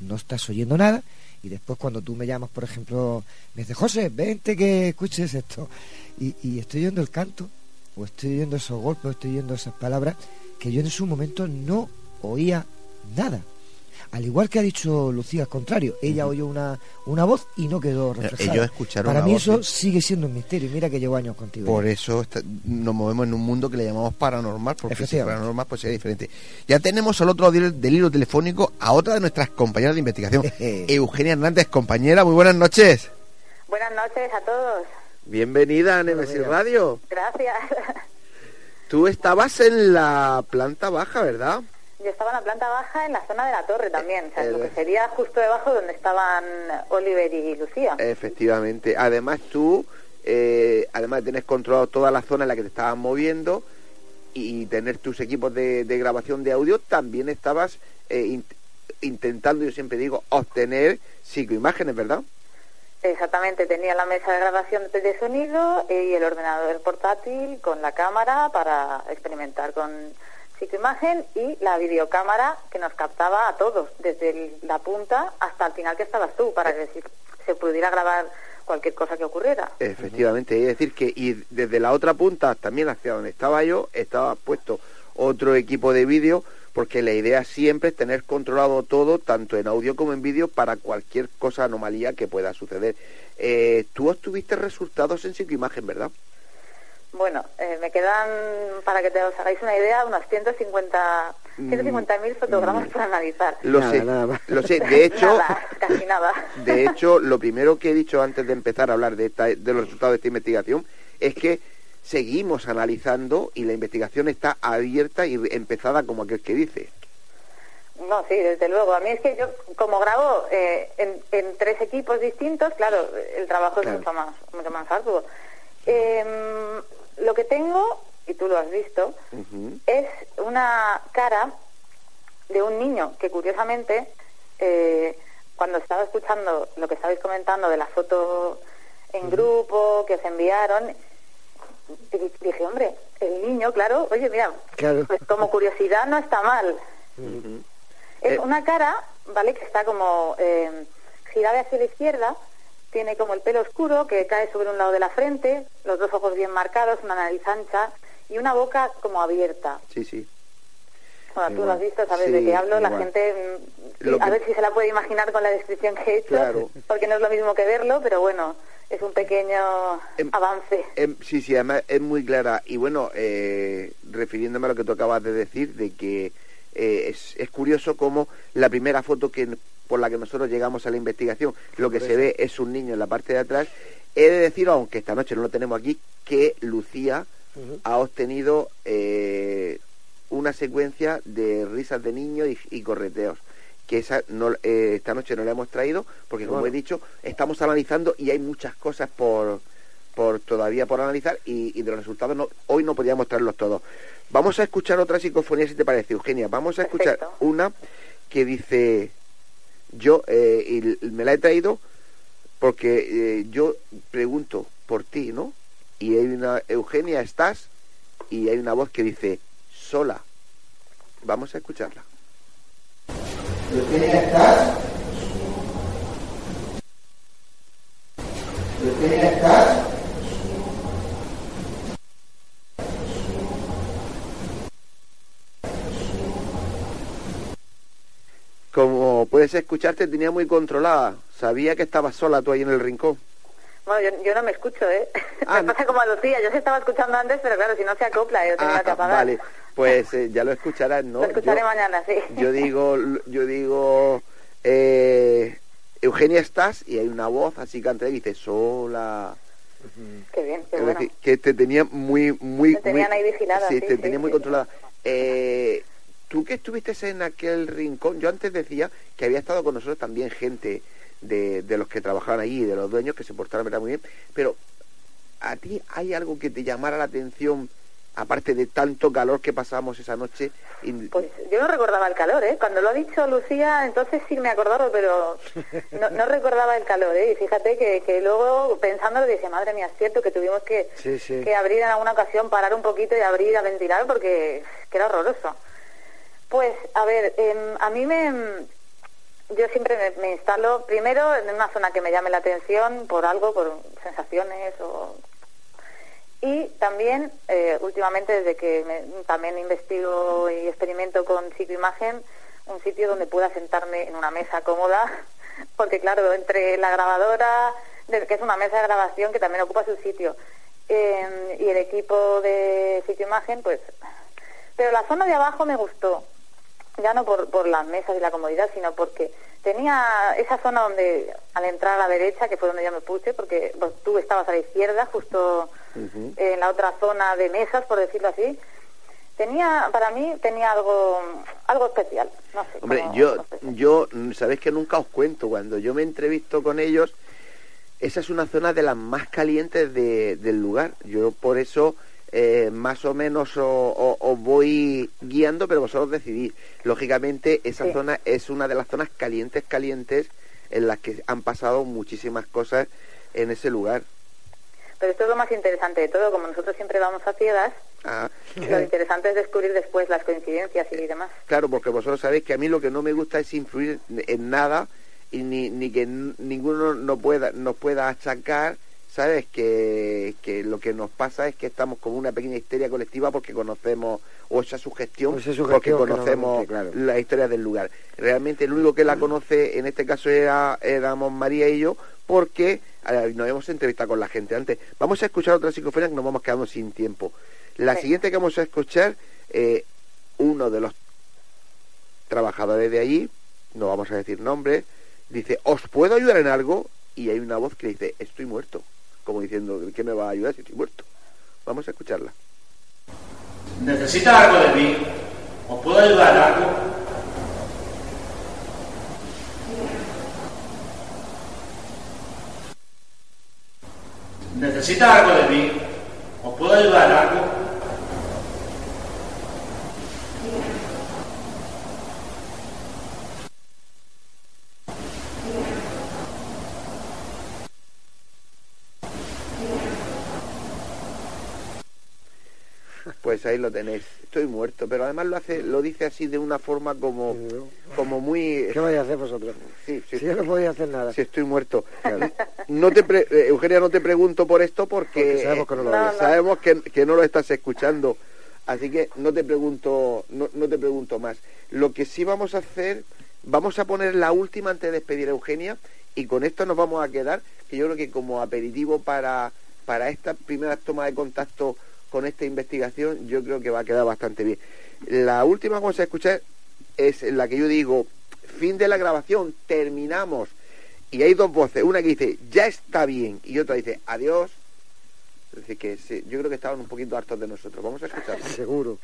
no estás oyendo nada, y después cuando tú me llamas, por ejemplo, me dices, José, vente que escuches esto, y, y estoy oyendo el canto, o estoy oyendo esos golpes, o estoy oyendo esas palabras, que yo en su momento no oía nada. Al igual que ha dicho Lucía, al contrario, ella oyó una, una voz y no quedó eh, reflejada. Ellos escucharon Para mí eso sigue siendo un misterio. Mira que llevo años contigo. Por eso nos movemos en un mundo que le llamamos paranormal, porque si paranormal pues sería diferente. Ya tenemos al otro del, del hilo telefónico a otra de nuestras compañeras de investigación, Eugenia Hernández, compañera. Muy buenas noches. Buenas noches a todos. Bienvenida a Nemesis Radio. Gracias. Tú estabas en la planta baja, ¿verdad? Yo estaba en la planta baja, en la zona de la torre también, o sea, lo que sería justo debajo donde estaban Oliver y Lucía. Efectivamente. Además tú, eh, además de tener controlado toda la zona en la que te estabas moviendo y tener tus equipos de, grabación de audio, también estabas eh, intentando, yo siempre digo, obtener psicoimágenes, ¿verdad? Exactamente, tenía la mesa de grabación de sonido y el ordenador portátil con la cámara para experimentar con psicoimagen y la videocámara que nos captaba a todos, desde la punta hasta el final que estabas tú, para que se pudiera grabar cualquier cosa que ocurriera. Efectivamente, es decir que y desde la otra punta también hacia donde estaba yo, estaba puesto otro equipo de vídeo porque la idea siempre es tener controlado todo, tanto en audio como en vídeo, para cualquier cosa, anomalía que pueda suceder. Eh, tú obtuviste resultados en psicoimagen, ¿verdad? Bueno, eh, me quedan, para que te os hagáis una idea, unos 150 mil fotogramas mm. para analizar. Lo sé, lo sé. De hecho, casi nada. De hecho, lo primero que he dicho antes de empezar a hablar de, de los resultados de esta investigación es que seguimos analizando y la investigación está abierta y empezada como aquel que dice. No, sí, desde luego. A mí es que yo, como grabo eh, en, tres equipos distintos, claro, el trabajo es mucho más, mucho más arduo. Em, lo que tengo, y tú lo has visto, es una cara de un niño que curiosamente, eh, cuando estaba escuchando lo que estabais comentando de la foto en grupo que os enviaron, dije, hombre, el niño, claro, oye, mira, pues como curiosidad no está mal. Es eh, una cara, ¿vale? Que está como eh, girada hacia la izquierda, tiene como el pelo oscuro que cae sobre un lado de la frente, los dos ojos bien marcados, una nariz ancha y una boca como abierta. Sí, sí. Bueno, tú lo has visto, sabes de qué hablo, la gente, mm, a ver si se la puede imaginar con la descripción que he hecho, porque no es lo mismo que verlo, pero bueno, es un pequeño em, avance. Em, sí, sí, además es muy clara. Y bueno, eh, refiriéndome a lo que tú acabas de decir, de que eh, es, es, curioso cómo la primera foto que por la que nosotros llegamos a la investigación, lo que se ve es un niño en la parte de atrás. He de decir, aunque esta noche no lo tenemos aquí, que Lucía ha obtenido eh, una secuencia de risas de niños y correteos que esa no, eh, esta noche no la hemos traído porque como he dicho estamos analizando y hay muchas cosas por, por todavía por analizar y, de los resultados no, hoy no podíamos traerlos todos. Vamos a escuchar otra psicofonía si te parece Eugenia. Vamos a escuchar una que dice yo eh, y me la he traído porque eh, yo pregunto por ti no y hay una Eugenia estás y hay una voz que dice sola. Vamos a escucharla Como puedes escucharte, tenía muy controlada. Sabía que estabas sola tú ahí en el rincón. Bueno, yo, yo no me escucho, ¿eh? Ah, me pasa como a Lucía, yo se estaba escuchando antes, pero claro, si no se acopla, yo tenía Ah, que apagar. vale, pues eh, ya lo escucharás, ¿no? Lo escucharé Yo- mañana, sí. Yo digo, yo digo, eh, Eugenia estás y hay una voz así canta y dice sola. Qué bien, qué Es bueno. decir, que te tenía muy, muy, Me tenían muy- ahí vigilada, Sí, sí, te sí, tenía muy controlada. Eh, Tú que estuviste en aquel rincón, yo antes decía que había estado con nosotros también gente de, de los que trabajaban allí, de los dueños que se portaron muy bien, pero ¿a ti hay algo que te llamara la atención, aparte de tanto calor que pasamos esa noche? Y- Pues yo no recordaba el calor, ¿eh? Cuando lo ha dicho Lucía, entonces sí me acordaba, pero no, no recordaba el calor, ¿eh? Y fíjate que, que luego pensándolo dije, madre mía, es cierto que tuvimos que, Sí, sí. que abrir en alguna ocasión, parar un poquito y abrir a ventilar porque que era horroroso. Pues, a ver, em, a mí me... Yo siempre me, me instalo primero en una zona que me llame la atención por algo, por sensaciones o y también, eh, últimamente, desde que me- también investigo y experimento con psicoimagen, un sitio donde pueda sentarme en una mesa cómoda, porque claro, entre la grabadora, que es una mesa de grabación que también ocupa su sitio, eh, y el equipo de psicoimagen, pues... Pero la zona de abajo me gustó, ya no por, por las mesas y la comodidad, sino porque tenía esa zona donde al entrar a la derecha, que fue donde yo me puse, porque pues, tú estabas a la izquierda, justo En la otra zona de mesas, por decirlo así, tenía, para mí, tenía algo, algo especial. No sé. Hombre, cómo- yo, no sé. yo, sabéis que nunca os cuento, cuando yo me entrevisto con ellos, esa es una zona de las más calientes de- del lugar. Yo por eso eh, más o menos os voy guiando, pero vosotros decidís. Lógicamente, esa Sí. zona es una de las zonas calientes, calientes, en las que han pasado muchísimas cosas en ese lugar. Pero esto es lo más interesante de todo, como nosotros siempre vamos a ciegas, Ah, lo interesante es descubrir después las coincidencias y demás. Claro, porque vosotros sabéis que a mí lo que no me gusta es influir en nada y ni, ni que ninguno no pueda, nos pueda achacar, ¿sabes? Que, que lo que nos pasa es que estamos con una pequeña histeria colectiva porque conocemos, o esa sugestión, O esa sugestión porque que conocemos claro. la historia del lugar. Realmente el único que la conoce en este caso era, éramos María y yo, porque nos hemos entrevistado con la gente antes. Vamos a escuchar otra psicofonía que nos vamos quedando sin tiempo. La Sí. siguiente que vamos a escuchar, eh, uno de los trabajadores de allí, no vamos a decir nombres, dice, ¿os puedo ayudar en algo? Y hay una voz que dice, estoy muerto. Como diciendo, ¿qué me va a ayudar si estoy muerto? Vamos a escucharla. ¿Necesitas algo de mí? ¿Os puedo ayudar algo? ¿Necesitas algo de mí? ¿Os puedo ayudar algo? Pues ahí lo tenéis. Estoy muerto, pero además lo hace, lo dice así de una forma como, como muy... ¿Qué vais a hacer vosotros? Sí, sí, Si yo no podía hacer nada. si estoy muerto. No te pre- eh, Eugenia, no te pregunto por esto porque, Porque sabemos que no lo No, oyes. no. sabemos que, que no lo estás escuchando. Así que no te pregunto, no, no te pregunto más. Lo que sí vamos a hacer, vamos a poner la última antes de despedir a Eugenia y con esto nos vamos a quedar, que yo creo que como aperitivo para, para esta primera toma de contacto con esta investigación, yo creo que va a quedar bastante bien. La última que vamos a escuchar es la que yo digo, fin de la grabación, terminamos. Y hay dos voces, una que dice, ya está bien, y otra dice, adiós. Es decir, que sí, yo creo que estaban un poquito hartos de nosotros. Vamos a escuchar. Seguro.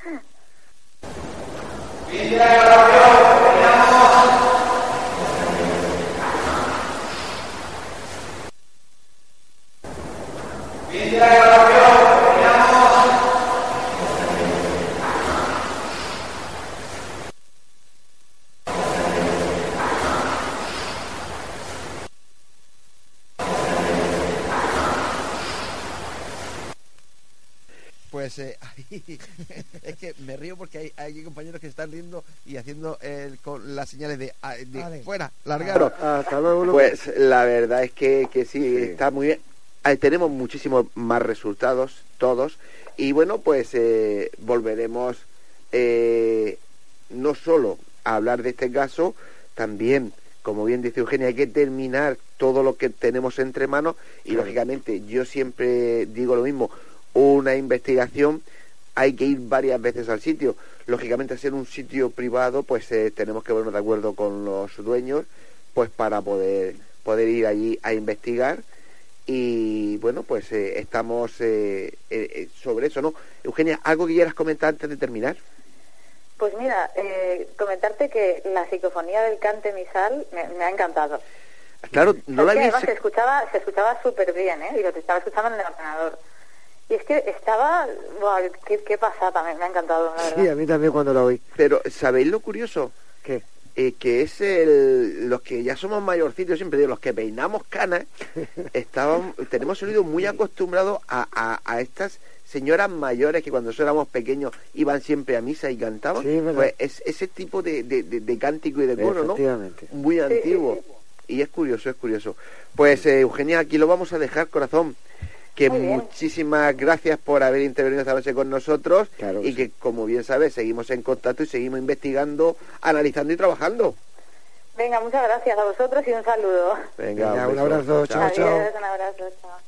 Pues eh, ahí- es que me río porque hay, hay compañeros que se están riendo y haciendo el- con las señales de, ah, de fuera, largaros. Ah. Pues la verdad es que, que sí, Sí. está muy bien. tenemos muchísimos más resultados, todos, y bueno, pues eh, volveremos eh, no solo a hablar de este caso, también, como bien dice Eugenia, hay que terminar todo lo que tenemos entre manos y lógicamente yo siempre digo lo mismo, una investigación hay que ir varias veces al sitio. Lógicamente, ser un sitio privado, pues eh, tenemos que vernos de acuerdo con los dueños, pues para poder, poder ir allí a investigar. Y bueno, pues eh, estamos eh, sobre eso, ¿no? Eugenia, ¿algo que quieras comentar antes de terminar? Pues mira, comentarte que la psicofonía del cante misal me, ha encantado. Claro, no la había... se escuchaba, se escuchaba súper bien, ¿eh? Y lo que estaba escuchando en el ordenador. Y es que estaba... ¿qué, ¿Qué pasa? También me ha encantado, Sí, a mí también cuando lo oí. Pero, ¿sabéis lo curioso? ¿Qué? Eh, que es el, los que ya somos mayorcitos, siempre digo, los que peinamos canas, estaban, tenemos oído muy acostumbrado a, a, a, estas señoras mayores que cuando éramos pequeños iban siempre a misa y cantaban. Sí, pues es ese tipo de, de, de, cántico y de coro, ¿no? Muy antiguo. Y es curioso, es curioso. Pues eh, Eugenia, aquí lo vamos a dejar, corazón que muchísimas gracias por haber intervenido esta noche con nosotros y que, como bien sabes, seguimos en contacto y seguimos investigando, analizando y trabajando. Venga, muchas gracias a vosotros y un saludo. Venga, un, abrazo, chao, chao. un abrazo, chao.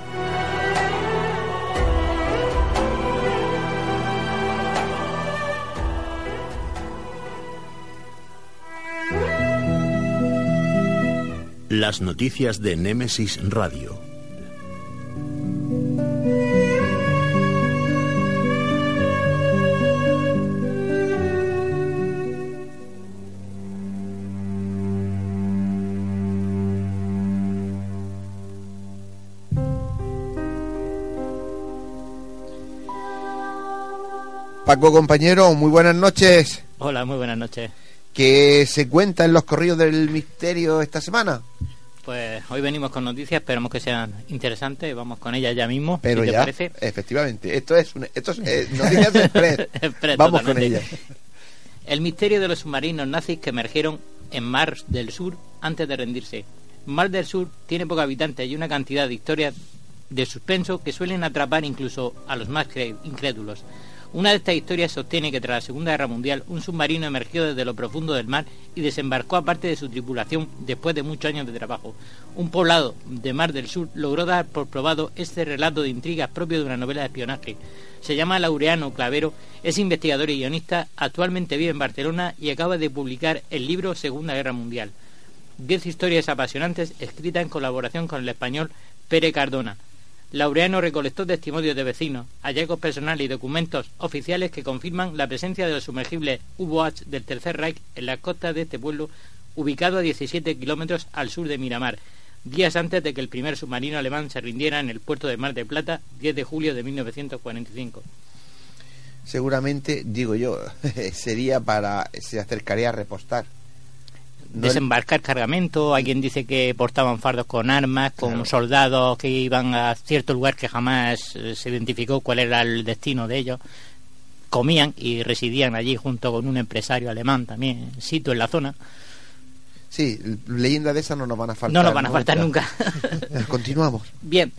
Las noticias de Némesis Radio. Paco, compañero, muy buenas noches. Hola, muy buenas noches. ¿Qué se cuenta en los corridos del misterio esta semana? Pues hoy venimos con noticias, esperamos que sean interesantes, vamos con ellas ya mismo. Pero ya, parece. efectivamente, esto es, esto es eh, noticias express. vamos con ellas. El misterio de los submarinos nazis que emergieron en Mar del Sur antes de rendirse. Mar del Sur tiene pocos habitantes y una cantidad de historias de suspenso que suelen atrapar incluso a los más incrédulos. Una de estas historias sostiene que tras la Segunda Guerra Mundial un submarino emergió desde lo profundo del mar y desembarcó a parte de su tripulación después de muchos años de trabajo. Un poblado de Mar del Sur logró dar por probado este relato de intrigas propio de una novela de espionaje. Se llama Laureano Clavero, es investigador y guionista, actualmente vive en Barcelona y acaba de publicar el libro Segunda Guerra Mundial. Diez historias apasionantes escritas en colaboración con el español Pere Cardona. Laureano recolectó testimonios de vecinos, hallazgos personales y documentos oficiales que confirman la presencia de los sumergibles U-Boats del Tercer Reich en las costas de este pueblo, ubicado a 17 kilómetros al sur de Miramar, días antes de que el primer submarino alemán se rindiera en el puerto de Mar de Plata, 10 de julio de 1945. Seguramente, digo yo, sería para. se acercaría a repostar desembarcar cargamento, alguien dice que portaban fardos con armas, con soldados que iban a cierto lugar que jamás eh, se identificó cuál era el destino de ellos. Comían y residían allí junto con un empresario alemán también, sito en la zona. Sí, leyendas de esas no nos van a faltar. No nos van a faltar nunca. Continuamos. Bien,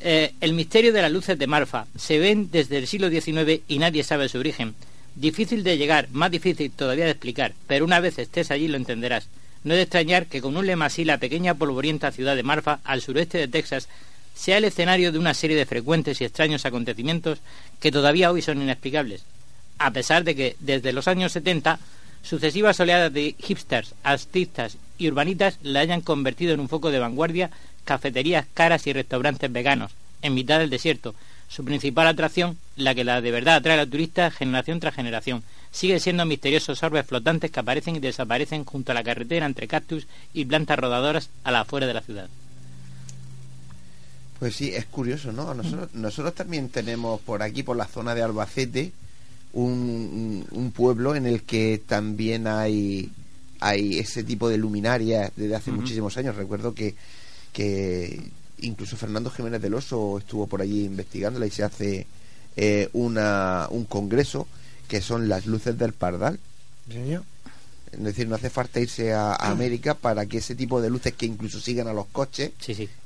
eh, el misterio de las luces de Marfa se ven desde el siglo XIX y nadie sabe su origen. Difícil de llegar, más difícil todavía de explicar, pero una vez estés allí lo entenderás. No es de extrañar que con un lema así la pequeña polvorienta ciudad de Marfa, al sureste de Texas, sea el escenario de una serie de frecuentes y extraños acontecimientos que todavía hoy son inexplicables. A pesar de que desde los años 70 Sucesivas oleadas de hipsters, artistas y urbanitas la hayan convertido en un foco de vanguardia, cafeterías caras y restaurantes veganos, en mitad del desierto. Su principal atracción, la que la de verdad atrae a la turista generación tras generación, sigue siendo misteriosos orbes flotantes que aparecen y desaparecen junto a la carretera entre cactus y plantas rodadoras a la afuera de la ciudad. Pues sí, es curioso, ¿no? Nosotros, nosotros también tenemos por aquí, por la zona de Albacete, un, un pueblo en el que también hay, hay ese tipo de luminarias desde hace muchísimos años. Recuerdo que, que incluso Fernando Jiménez del Oso estuvo por allí investigándola y se hace eh, una, un congreso que son las luces del Pardal. Es decir, no hace falta irse a, América para que ese tipo de luces que incluso siguen a los coches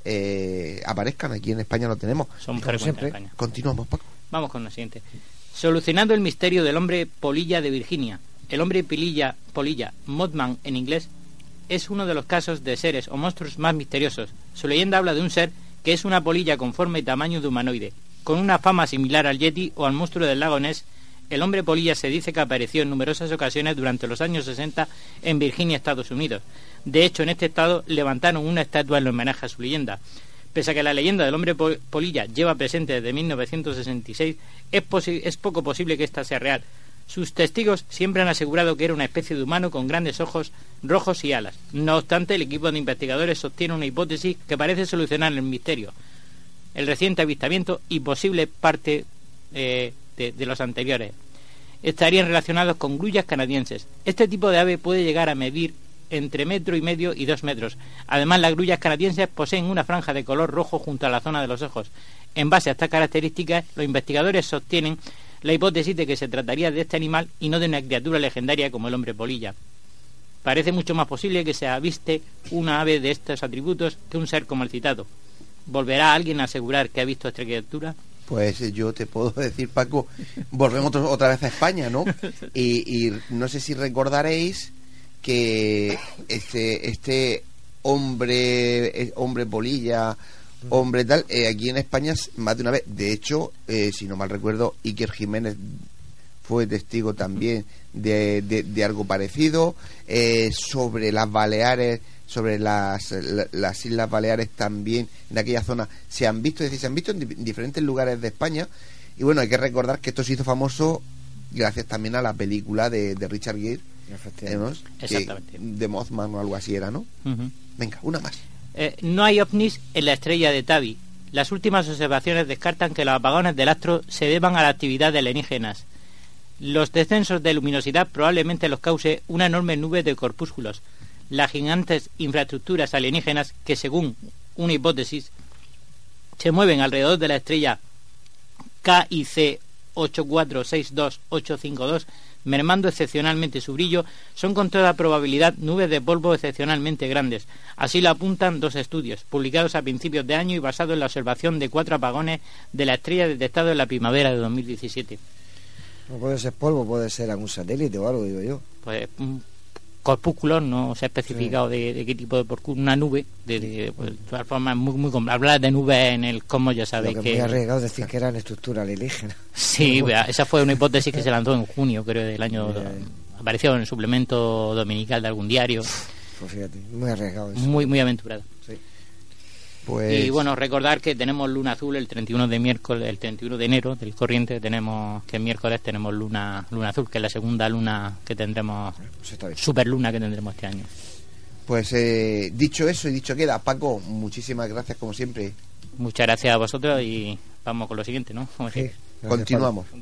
eh, aparezcan. Aquí en España lo tenemos. Son siempre. Continuamos, Paco. Vamos con lo siguiente. Solucionando el misterio del hombre polilla de Virginia. El hombre polilla, polilla, Mothman en inglés, es uno de los casos de seres o monstruos más misteriosos. Su leyenda habla de un ser que es una polilla con forma y tamaño de humanoide, con una fama similar al Yeti o al monstruo del lago Ness el hombre polilla se dice que apareció en numerosas ocasiones durante los años 60 en Virginia, Estados Unidos. De hecho, en este estado levantaron una estatua en homenaje a su leyenda. Pese a que la leyenda del hombre polilla lleva presente desde 1966, es, es poco posible que ésta sea real. Sus testigos siempre han asegurado que era una especie de humano con grandes ojos rojos y alas. No obstante, el equipo de investigadores sostiene una hipótesis que parece solucionar el misterio. El reciente avistamiento y posible parte eh, de, los anteriores. Estarían relacionados con grullas canadienses. Este tipo de ave puede llegar a medir entre metro y medio y dos metros. Además, las grullas canadienses poseen una franja de color rojo junto a la zona de los ojos. En base a estas características, los investigadores sostienen la hipótesis de que se trataría de este animal y no de una criatura legendaria como el hombre polilla. Parece mucho más posible que se aviste una ave de estos atributos que un ser como el citado. ¿Volverá alguien a asegurar que ha visto esta criatura? Pues yo te puedo decir, Paco, volvemos otra vez a España, ¿no? Y, no sé si recordaréis que este, este hombre, eh, hombre polilla, hombre tal, eh, aquí en España más de una vez, de hecho, eh, si no mal recuerdo, Iker Jiménez fue testigo también de, de algo parecido, sobre las Baleares sobre las, las Islas Baleares también, en aquella zona, se han visto, es decir, se han visto en, diferentes lugares de España. Y bueno, hay que recordar que esto se hizo famoso gracias también a la película de, Richard Gere, Exactamente. de Mothman o algo así era, ¿no? Venga, una más. Eh, no hay ovnis en la estrella de Tabi. Las últimas observaciones descartan que los apagones del astro se deban a la actividad de alienígenas. Los descensos de luminosidad probablemente los cause una enorme nube de corpúsculos, las gigantes infraestructuras alienígenas que, según una hipótesis, se mueven alrededor de la estrella KIC 8462852, mermando excepcionalmente su brillo, son con toda probabilidad nubes de polvo excepcionalmente grandes. Así lo apuntan dos estudios, publicados a principios de año y basados en la observación de cuatro apagones de la estrella detectados en la primavera de 2017. No puede ser polvo, puede ser algún satélite o algo, digo yo. Pues corpúsculos, no se ha especificado de, qué tipo de una nube, de, pues, de todas formas muy, muy hablar de nubes en el cosmos ya sabéis que, que muy arriesgado decir que eran estructura alienígena. Sí, esa fue una hipótesis que se lanzó en junio, creo, del año apareció en el suplemento dominical de algún diario. Pues fíjate, muy arriesgado Muy muy aventurado. Pues y bueno, recordar que tenemos luna azul el 31 de miércoles, el 31 de enero del corriente tenemos que miércoles tenemos luna luna azul, que es la segunda luna que tendremos pues super luna que tendremos este año. Pues eh, dicho eso y dicho queda, Paco, muchísimas gracias como siempre. Muchas gracias a vosotros y vamos con lo siguiente, ¿no? Continuamos. Si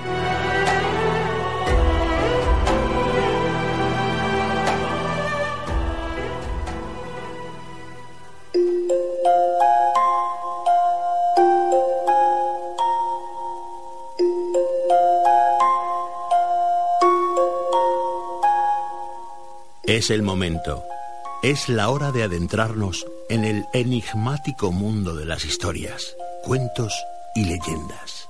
Es el momento. Es la hora de adentrarnos en el enigmático mundo de las historias, cuentos y leyendas.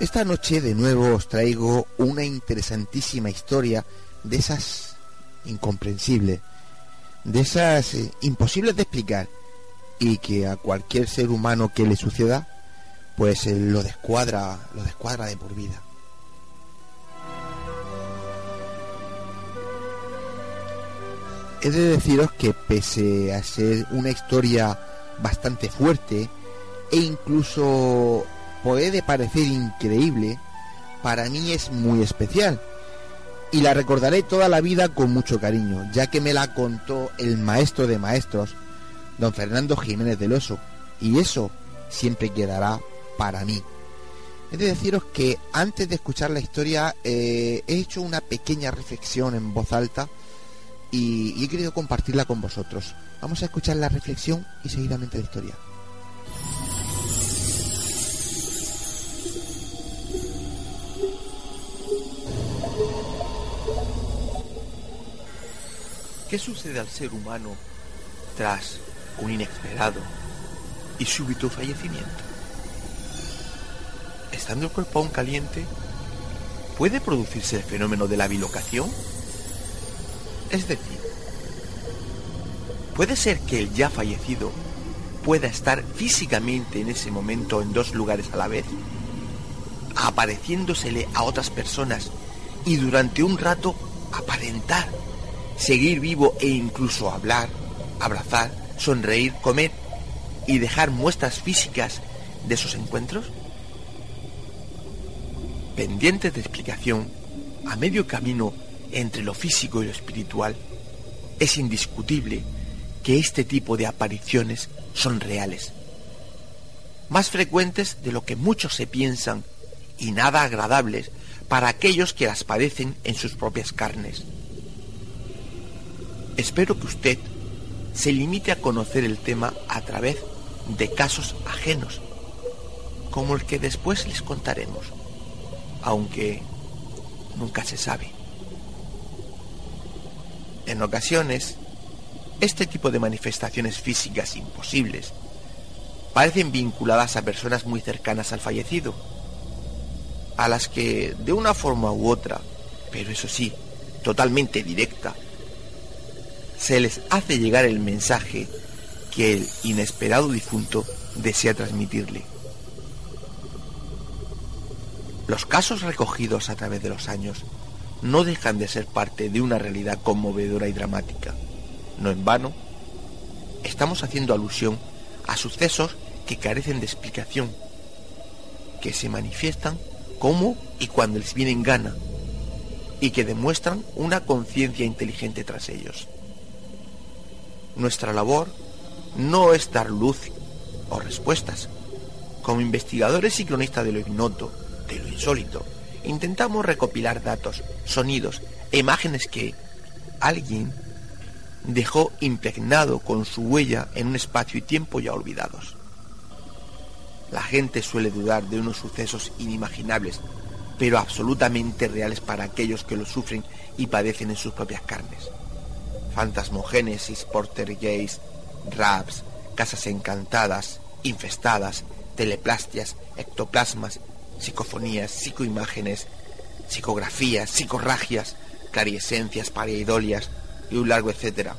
Esta noche de nuevo os traigo una interesantísima historia de esas incomprensibles, de esas eh, imposibles de explicar y que a cualquier ser humano que le suceda, pues eh, lo descuadra, lo descuadra de por vida. He de deciros que pese a ser una historia bastante fuerte e incluso puede parecer increíble, para mí es muy especial. Y la recordaré toda la vida con mucho cariño, ya que me la contó el maestro de maestros, don Fernando Jiménez del Oso. Y eso siempre quedará para mí. He de deciros que antes de escuchar la historia eh, he hecho una pequeña reflexión en voz alta y, y he querido compartirla con vosotros. Vamos a escuchar la reflexión y seguidamente la historia. ¿Qué sucede al ser humano tras un inesperado y súbito fallecimiento? Estando el cuerpo aún caliente, ¿puede producirse el fenómeno de la bilocación? Es decir, ¿puede ser que el ya fallecido pueda estar físicamente en ese momento en dos lugares a la vez, apareciéndosele a otras personas y durante un rato aparentar seguir vivo e incluso hablar, abrazar, sonreír, comer y dejar muestras físicas de esos encuentros? Pendientes de explicación, a medio camino entre lo físico y lo espiritual, es indiscutible que este tipo de apariciones son reales, más frecuentes de lo que muchos se piensan y nada agradables para aquellos que las padecen en sus propias carnes. Espero que usted se limite a conocer el tema a través de casos ajenos, como el que después les contaremos, aunque nunca se sabe. En ocasiones, este tipo de manifestaciones físicas imposibles parecen vinculadas a personas muy cercanas al fallecido, a las que de una forma u otra, pero eso sí, totalmente directa, se les hace llegar el mensaje que el inesperado difunto desea transmitirle. Los casos recogidos a través de los años no dejan de ser parte de una realidad conmovedora y dramática. No en vano, estamos haciendo alusión a sucesos que carecen de explicación, que se manifiestan como y cuando les viene en gana, y que demuestran una conciencia inteligente tras ellos. Nuestra labor no es dar luz o respuestas. Como investigadores y cronistas de lo ignoto, de lo insólito, intentamos recopilar datos, sonidos e imágenes que alguien dejó impregnado con su huella en un espacio y tiempo ya olvidados. La gente suele dudar de unos sucesos inimaginables, pero absolutamente reales para aquellos que los sufren y padecen en sus propias carnes fantasmogénesis, portergeist, raps, casas encantadas, infestadas, teleplastias, ectoplasmas, psicofonías, psicoimágenes, psicografías, psicorragias, clariesencias, pareidolias y un largo etcétera.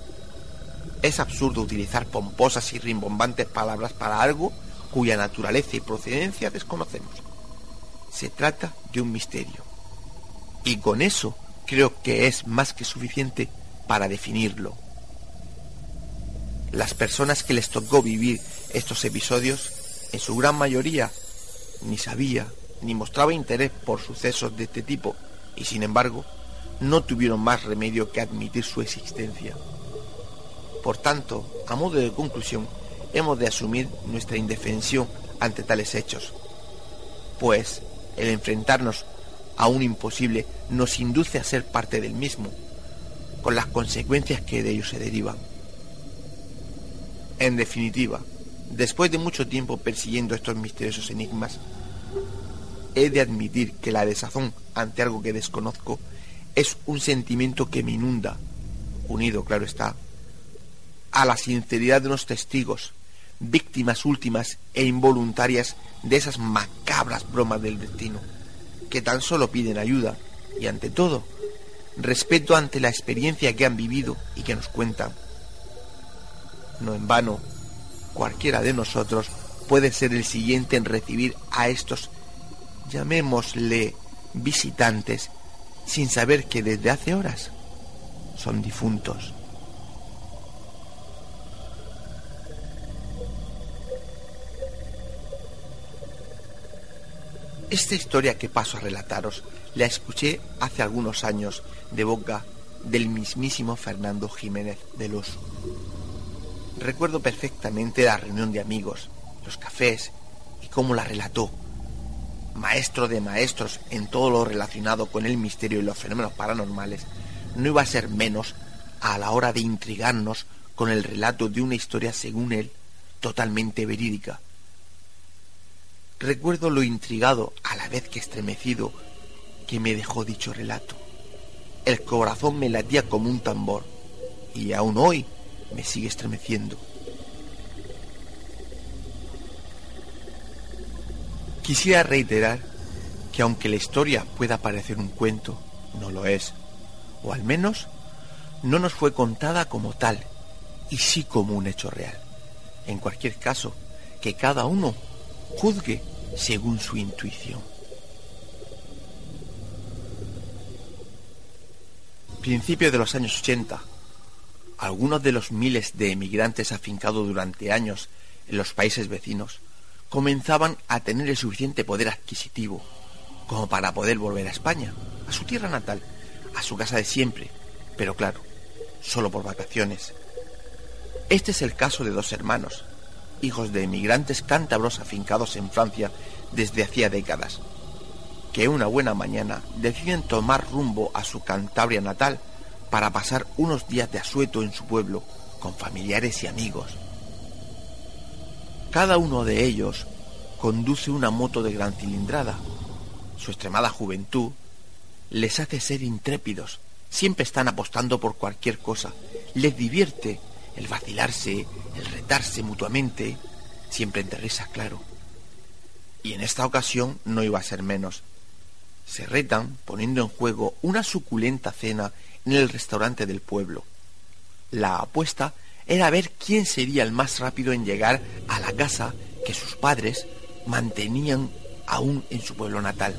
Es absurdo utilizar pomposas y rimbombantes palabras para algo cuya naturaleza y procedencia desconocemos. Se trata de un misterio. Y con eso creo que es más que suficiente para definirlo. Las personas que les tocó vivir estos episodios, en su gran mayoría, ni sabía ni mostraba interés por sucesos de este tipo y sin embargo no tuvieron más remedio que admitir su existencia. Por tanto, a modo de conclusión, hemos de asumir nuestra indefensión ante tales hechos, pues el enfrentarnos a un imposible nos induce a ser parte del mismo con las consecuencias que de ellos se derivan. En definitiva, después de mucho tiempo persiguiendo estos misteriosos enigmas, he de admitir que la desazón ante algo que desconozco es un sentimiento que me inunda, unido, claro está, a la sinceridad de los testigos, víctimas últimas e involuntarias de esas macabras bromas del destino, que tan solo piden ayuda y ante todo, respeto ante la experiencia que han vivido y que nos cuentan. No en vano, cualquiera de nosotros puede ser el siguiente en recibir a estos, llamémosle, visitantes, sin saber que desde hace horas son difuntos. Esta historia que paso a relataros la escuché hace algunos años de boca del mismísimo Fernando Jiménez del Oso. Recuerdo perfectamente la reunión de amigos, los cafés y cómo la relató. Maestro de maestros en todo lo relacionado con el misterio y los fenómenos paranormales, no iba a ser menos a la hora de intrigarnos con el relato de una historia, según él, totalmente verídica Recuerdo lo intrigado, a la vez que estremecido, que me dejó dicho relato. El corazón me latía como un tambor, y aún hoy me sigue estremeciendo. Quisiera reiterar que aunque la historia pueda parecer un cuento, no lo es, o al menos no nos fue contada como tal, y sí como un hecho real. En cualquier caso, que cada uno juzgue según su intuición. Principio de los años 80, algunos de los miles de emigrantes afincados durante años en los países vecinos comenzaban a tener el suficiente poder adquisitivo como para poder volver a España, a su tierra natal, a su casa de siempre, pero claro, solo por vacaciones. Este es el caso de dos hermanos, hijos de emigrantes cántabros afincados en Francia desde hacía décadas, que una buena mañana deciden tomar rumbo a su Cantabria natal para pasar unos días de asueto en su pueblo con familiares y amigos. Cada uno de ellos conduce una moto de gran cilindrada. Su extremada juventud les hace ser intrépidos, siempre están apostando por cualquier cosa, les divierte el vacilarse, el retarse mutuamente, siempre entre risas, claro. Y en esta ocasión no iba a ser menos. Se retan poniendo en juego una suculenta cena en el restaurante del pueblo. La apuesta era ver quién sería el más rápido en llegar a la casa que sus padres mantenían aún en su pueblo natal.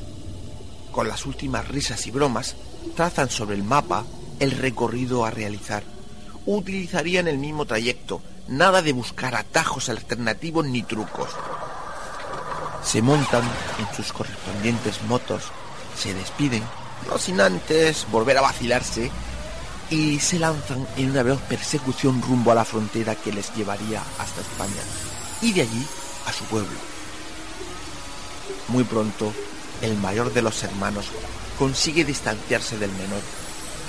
Con las últimas risas y bromas, trazan sobre el mapa el recorrido a realizar utilizarían el mismo trayecto, nada de buscar atajos alternativos ni trucos. Se montan en sus correspondientes motos, se despiden, no sin antes volver a vacilarse, y se lanzan en una veloz persecución rumbo a la frontera que les llevaría hasta España, y de allí a su pueblo. Muy pronto, el mayor de los hermanos consigue distanciarse del menor,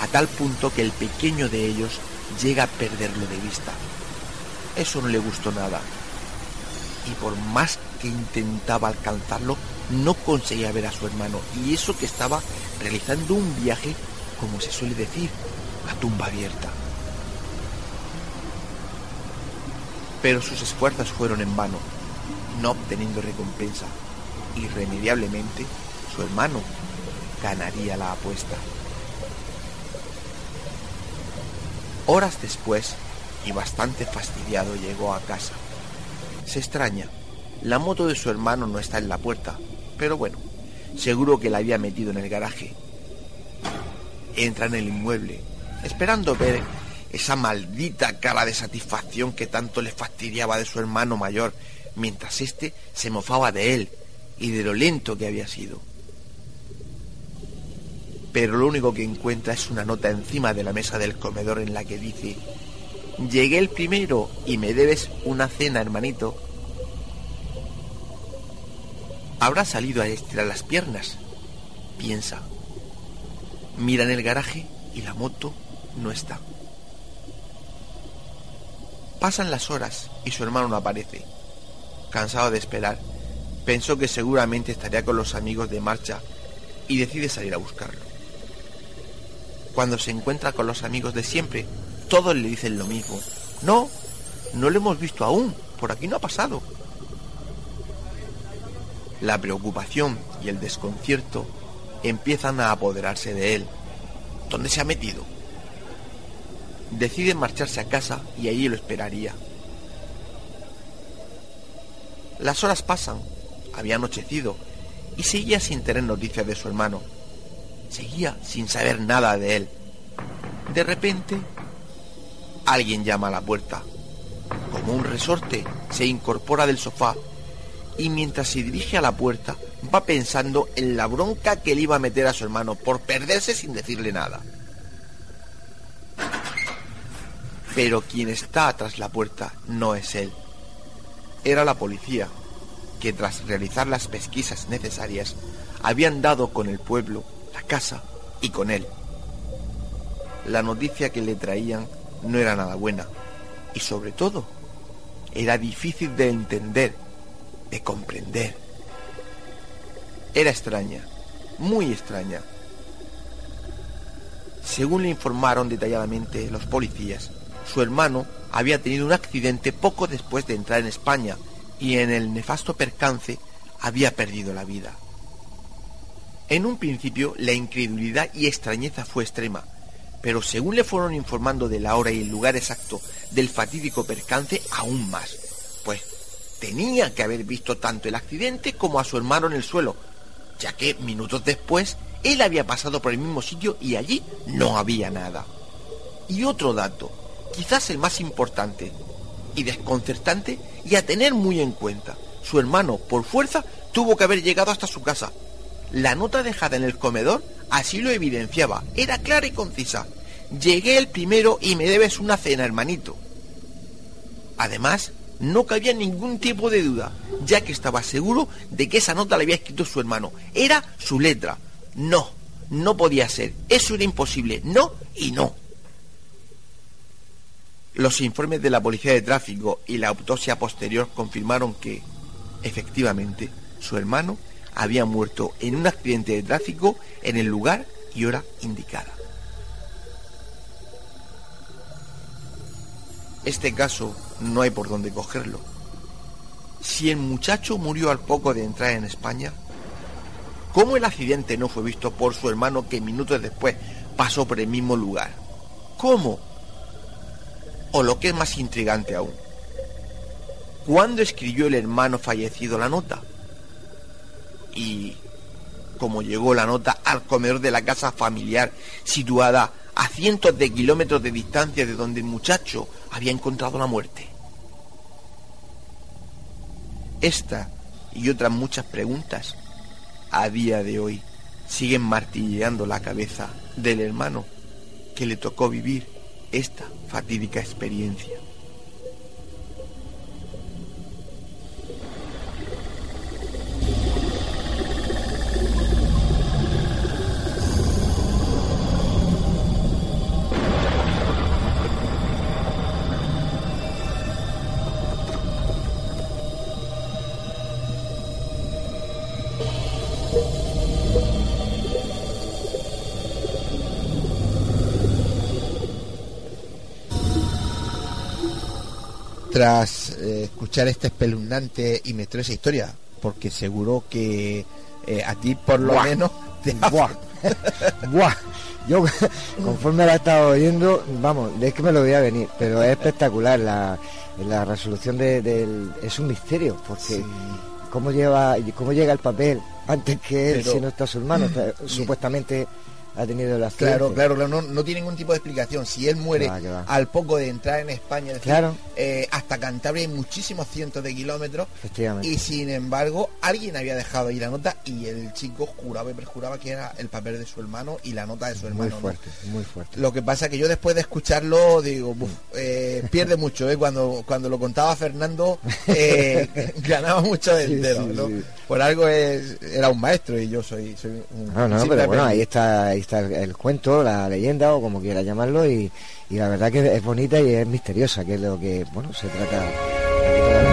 a tal punto que el pequeño de ellos llega a perderlo de vista. Eso no le gustó nada. Y por más que intentaba alcanzarlo, no conseguía ver a su hermano. Y eso que estaba realizando un viaje, como se suele decir, a tumba abierta. Pero sus esfuerzos fueron en vano, no obteniendo recompensa. Irremediablemente, su hermano ganaría la apuesta. Horas después, y bastante fastidiado, llegó a casa. Se extraña. La moto de su hermano no está en la puerta, pero bueno, seguro que la había metido en el garaje. Entra en el inmueble, esperando ver esa maldita cara de satisfacción que tanto le fastidiaba de su hermano mayor, mientras éste se mofaba de él y de lo lento que había sido pero lo único que encuentra es una nota encima de la mesa del comedor en la que dice, llegué el primero y me debes una cena, hermanito. Habrá salido a estirar las piernas, piensa. Mira en el garaje y la moto no está. Pasan las horas y su hermano no aparece. Cansado de esperar, pensó que seguramente estaría con los amigos de marcha y decide salir a buscarlo. Cuando se encuentra con los amigos de siempre, todos le dicen lo mismo. No, no lo hemos visto aún, por aquí no ha pasado. La preocupación y el desconcierto empiezan a apoderarse de él. ¿Dónde se ha metido? Decide marcharse a casa y allí lo esperaría. Las horas pasan, había anochecido y seguía sin tener noticias de su hermano. Seguía sin saber nada de él. De repente, alguien llama a la puerta. Como un resorte, se incorpora del sofá y mientras se dirige a la puerta, va pensando en la bronca que le iba a meter a su hermano por perderse sin decirle nada. Pero quien está tras la puerta no es él. Era la policía, que tras realizar las pesquisas necesarias, habían dado con el pueblo, la casa y con él. La noticia que le traían no era nada buena y sobre todo era difícil de entender, de comprender. Era extraña, muy extraña. Según le informaron detalladamente los policías, su hermano había tenido un accidente poco después de entrar en España y en el nefasto percance había perdido la vida. En un principio la incredulidad y extrañeza fue extrema, pero según le fueron informando de la hora y el lugar exacto del fatídico percance, aún más, tenía que haber visto tanto el accidente como a su hermano en el suelo, ya que minutos después él había pasado por el mismo sitio y allí no había nada. Y otro dato, quizás el más importante y desconcertante y a tener muy en cuenta. Su hermano, por fuerza, tuvo que haber llegado hasta su casa. La nota dejada en el comedor así lo evidenciaba, era clara y concisa. Llegué el primero y me debes una cena, hermanito. Además, no cabía ningún tipo de duda, ya que estaba seguro de que esa nota la había escrito su hermano. Era su letra. No, no podía ser. Eso era imposible. No y no. Los informes de la policía de tráfico y la autopsia posterior confirmaron que, efectivamente, su hermano había muerto en un accidente de tráfico en el lugar y hora indicada. Este caso no hay por dónde cogerlo. Si el muchacho murió al poco de entrar en España, ¿cómo el accidente no fue visto por su hermano que minutos después pasó por el mismo lugar? ¿Cómo? O lo que es más intrigante aún, ¿cuándo escribió el hermano fallecido la nota? Y cómo llegó la nota al comedor de la casa familiar situada a cientos de kilómetros de distancia de donde el muchacho había encontrado la muerte. Esta y otras muchas preguntas a día de hoy siguen martilleando la cabeza del hermano que le tocó vivir esta fatídica experiencia. Tras eh, escuchar esta espeluznante y misteriosa historia, porque seguro que eh, a ti por lo menos te Buah. Buah. Yo conforme la he estado oyendo, vamos, es que me lo voy a venir, pero es espectacular la, la resolución de, del... Es un misterio, porque cómo, lleva, cómo llega el papel antes que él, si no está su hermano, está- supuestamente ha tenido. Claro, claro, claro, no, no tiene ningún tipo de explicación. Si él muere va, va. al poco de entrar en España, es decir, Claro. eh, hasta Cantabria hay muchísimos cientos de kilómetros, y sin embargo alguien había dejado ahí la nota y el chico juraba y perjuraba que era el papel de su hermano y la nota de su hermano. Muy ¿no? fuerte, muy fuerte. Lo que pasa que yo después de escucharlo digo, "Buf, eh, pierde mucho, ¿eh? Cuando, cuando lo contaba Fernando, eh, ganaba mucho de Sí, entero, sí, ¿no? sí. por algo es, era un maestro y yo soy, soy un No, no, simple pero bueno, aprendiz. ahí está, ahí está el, cuento, la leyenda o como quiera llamarlo y, y la verdad que es bonita y es misteriosa, que es lo que, bueno, se trata.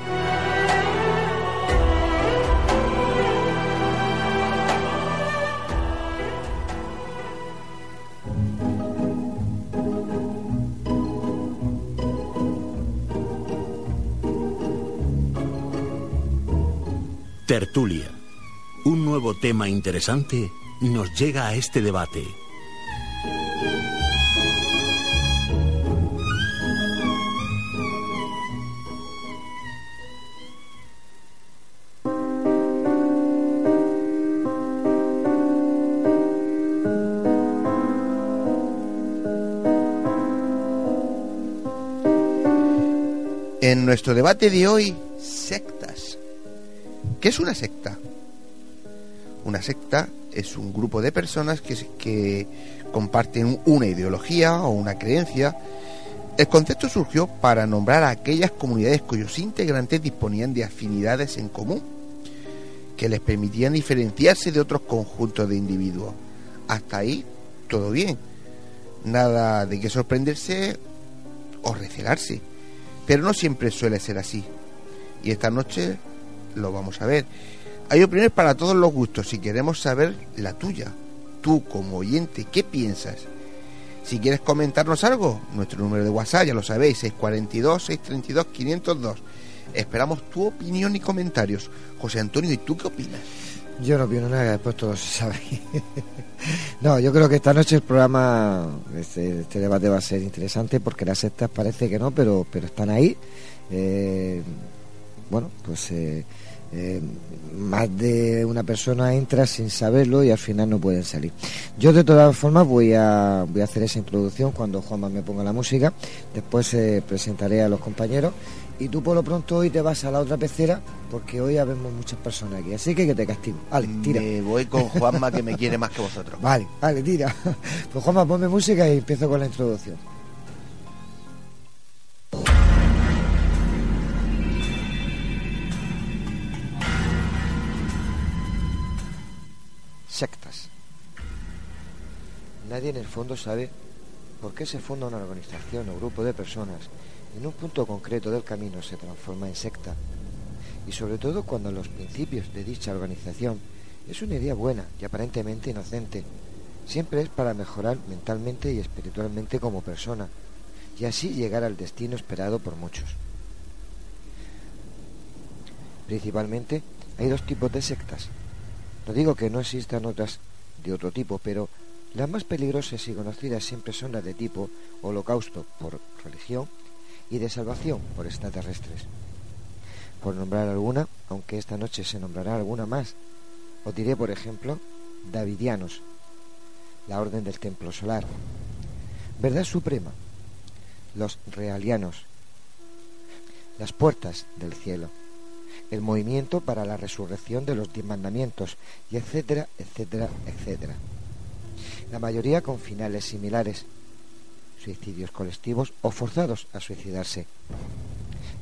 Tertulia. Un nuevo tema interesante nos llega a este debate. En nuestro debate de hoy. ¿Qué es una secta? Una secta es un grupo de personas que, que comparten una ideología o una creencia. El concepto surgió para nombrar a aquellas comunidades cuyos integrantes disponían de afinidades en común, que les permitían diferenciarse de otros conjuntos de individuos. Hasta ahí, todo bien. Nada de que sorprenderse o recelarse. Pero no siempre suele ser así. Y esta noche lo vamos a ver. Hay opiniones para todos los gustos y queremos saber la tuya. Tú como oyente, ¿qué piensas? Si quieres comentarnos algo, nuestro número de WhatsApp, ya lo sabéis, 642 632 502. Esperamos tu opinión y comentarios. José Antonio, ¿y tú qué opinas? Yo no opino nada, después todo se sabe. no, yo creo que esta noche el programa, este, este debate va a ser interesante porque las sectas parece que no, pero, pero están ahí. Eh, bueno, pues eh, eh, más de una persona entra sin saberlo y al final no pueden salir. Yo de todas formas voy a, voy a hacer esa introducción cuando Juanma me ponga la música, después eh, presentaré a los compañeros y tú por lo pronto hoy te vas a la otra pecera porque hoy habemos muchas personas aquí, así que que te castigo. Vale, tira. Me voy con Juanma que me quiere más que vosotros. Vale, vale, tira. Pues Juanma, ponme música y empiezo con la introducción. Nadie en el fondo sabe por qué se funda una organización o grupo de personas en un punto concreto del camino se transforma en secta. Y sobre todo cuando los principios de dicha organización es una idea buena y aparentemente inocente. Siempre es para mejorar mentalmente y espiritualmente como persona y así llegar al destino esperado por muchos. Principalmente hay dos tipos de sectas. No digo que no existan otras de otro tipo, pero las más peligrosas y conocidas siempre son las de tipo holocausto por religión y de salvación por extraterrestres. Por nombrar alguna, aunque esta noche se nombrará alguna más, os diré, por ejemplo, Davidianos, la Orden del Templo Solar, Verdad Suprema, los Realianos, las Puertas del Cielo, el Movimiento para la Resurrección de los Diez Mandamientos, y etcétera, etcétera, etcétera. La mayoría con finales similares, suicidios colectivos o forzados a suicidarse.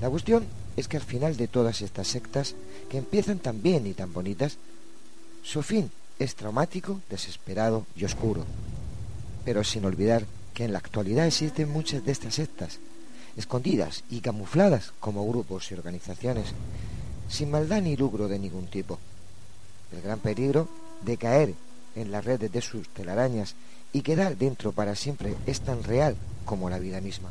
La cuestión es que al final de todas estas sectas, que empiezan tan bien y tan bonitas, su fin es traumático, desesperado y oscuro. Pero sin olvidar que en la actualidad existen muchas de estas sectas, escondidas y camufladas como grupos y organizaciones, sin maldad ni lucro de ningún tipo. El gran peligro de caer en las redes de sus telarañas y quedar dentro para siempre es tan real como la vida misma.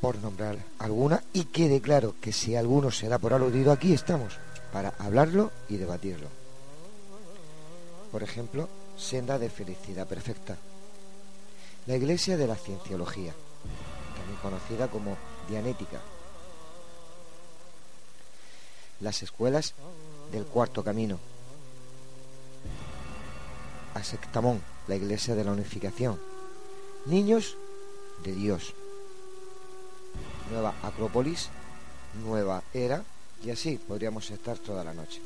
Por nombrar alguna y quede claro que si alguno se da por aludido aquí estamos para hablarlo y debatirlo. Por ejemplo, Senda de Felicidad Perfecta. La Iglesia de la Cienciología, también conocida como Dianética. Las escuelas del Cuarto Camino, Asectamón, la iglesia de la unificación. Niños de Dios. Nueva Acrópolis, Nueva Era, y así podríamos estar toda la noche.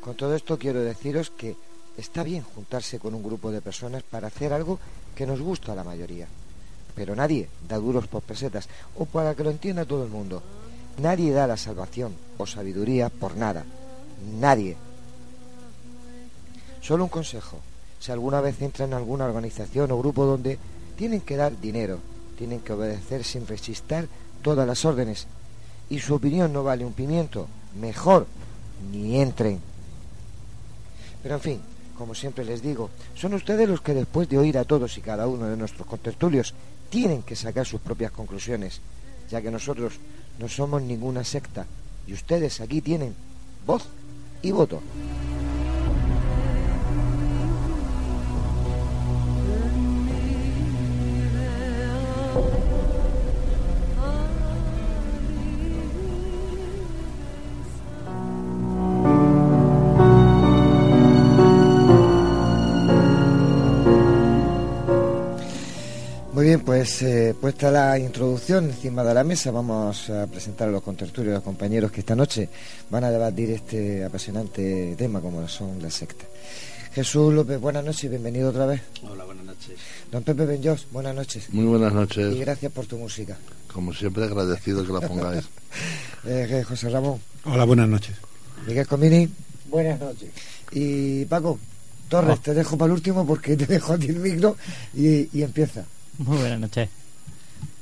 Con todo esto quiero deciros que está bien juntarse con un grupo de personas para hacer algo que nos gusta a la mayoría. Pero nadie da duros por pesetas o para que lo entienda todo el mundo. Nadie da la salvación o sabiduría por nada. Nadie. Solo un consejo. Si alguna vez entran en alguna organización o grupo donde tienen que dar dinero, tienen que obedecer sin resistir todas las órdenes y su opinión no vale un pimiento, mejor ni entren. Pero en fin, como siempre les digo, son ustedes los que después de oír a todos y cada uno de nuestros contertulios tienen que sacar sus propias conclusiones, ya que nosotros no somos ninguna secta y ustedes aquí tienen voz y voto. Bien, pues eh, puesta la introducción encima de la mesa, vamos a presentar a los contertulios, a los compañeros que esta noche van a debatir este apasionante tema como son las sectas. Jesús López, buenas noches y bienvenido otra vez. Hola, buenas noches. Don Pepe Benjos, buenas noches. Muy buenas noches. Y gracias por tu música. Como siempre, agradecido que la pongáis. eh, José Ramón. Hola, buenas noches. Miguel Comini. Buenas noches. Y Paco Torres, te dejo para el último porque te dejo a ti el micro y, y empieza. Muy buenas noches.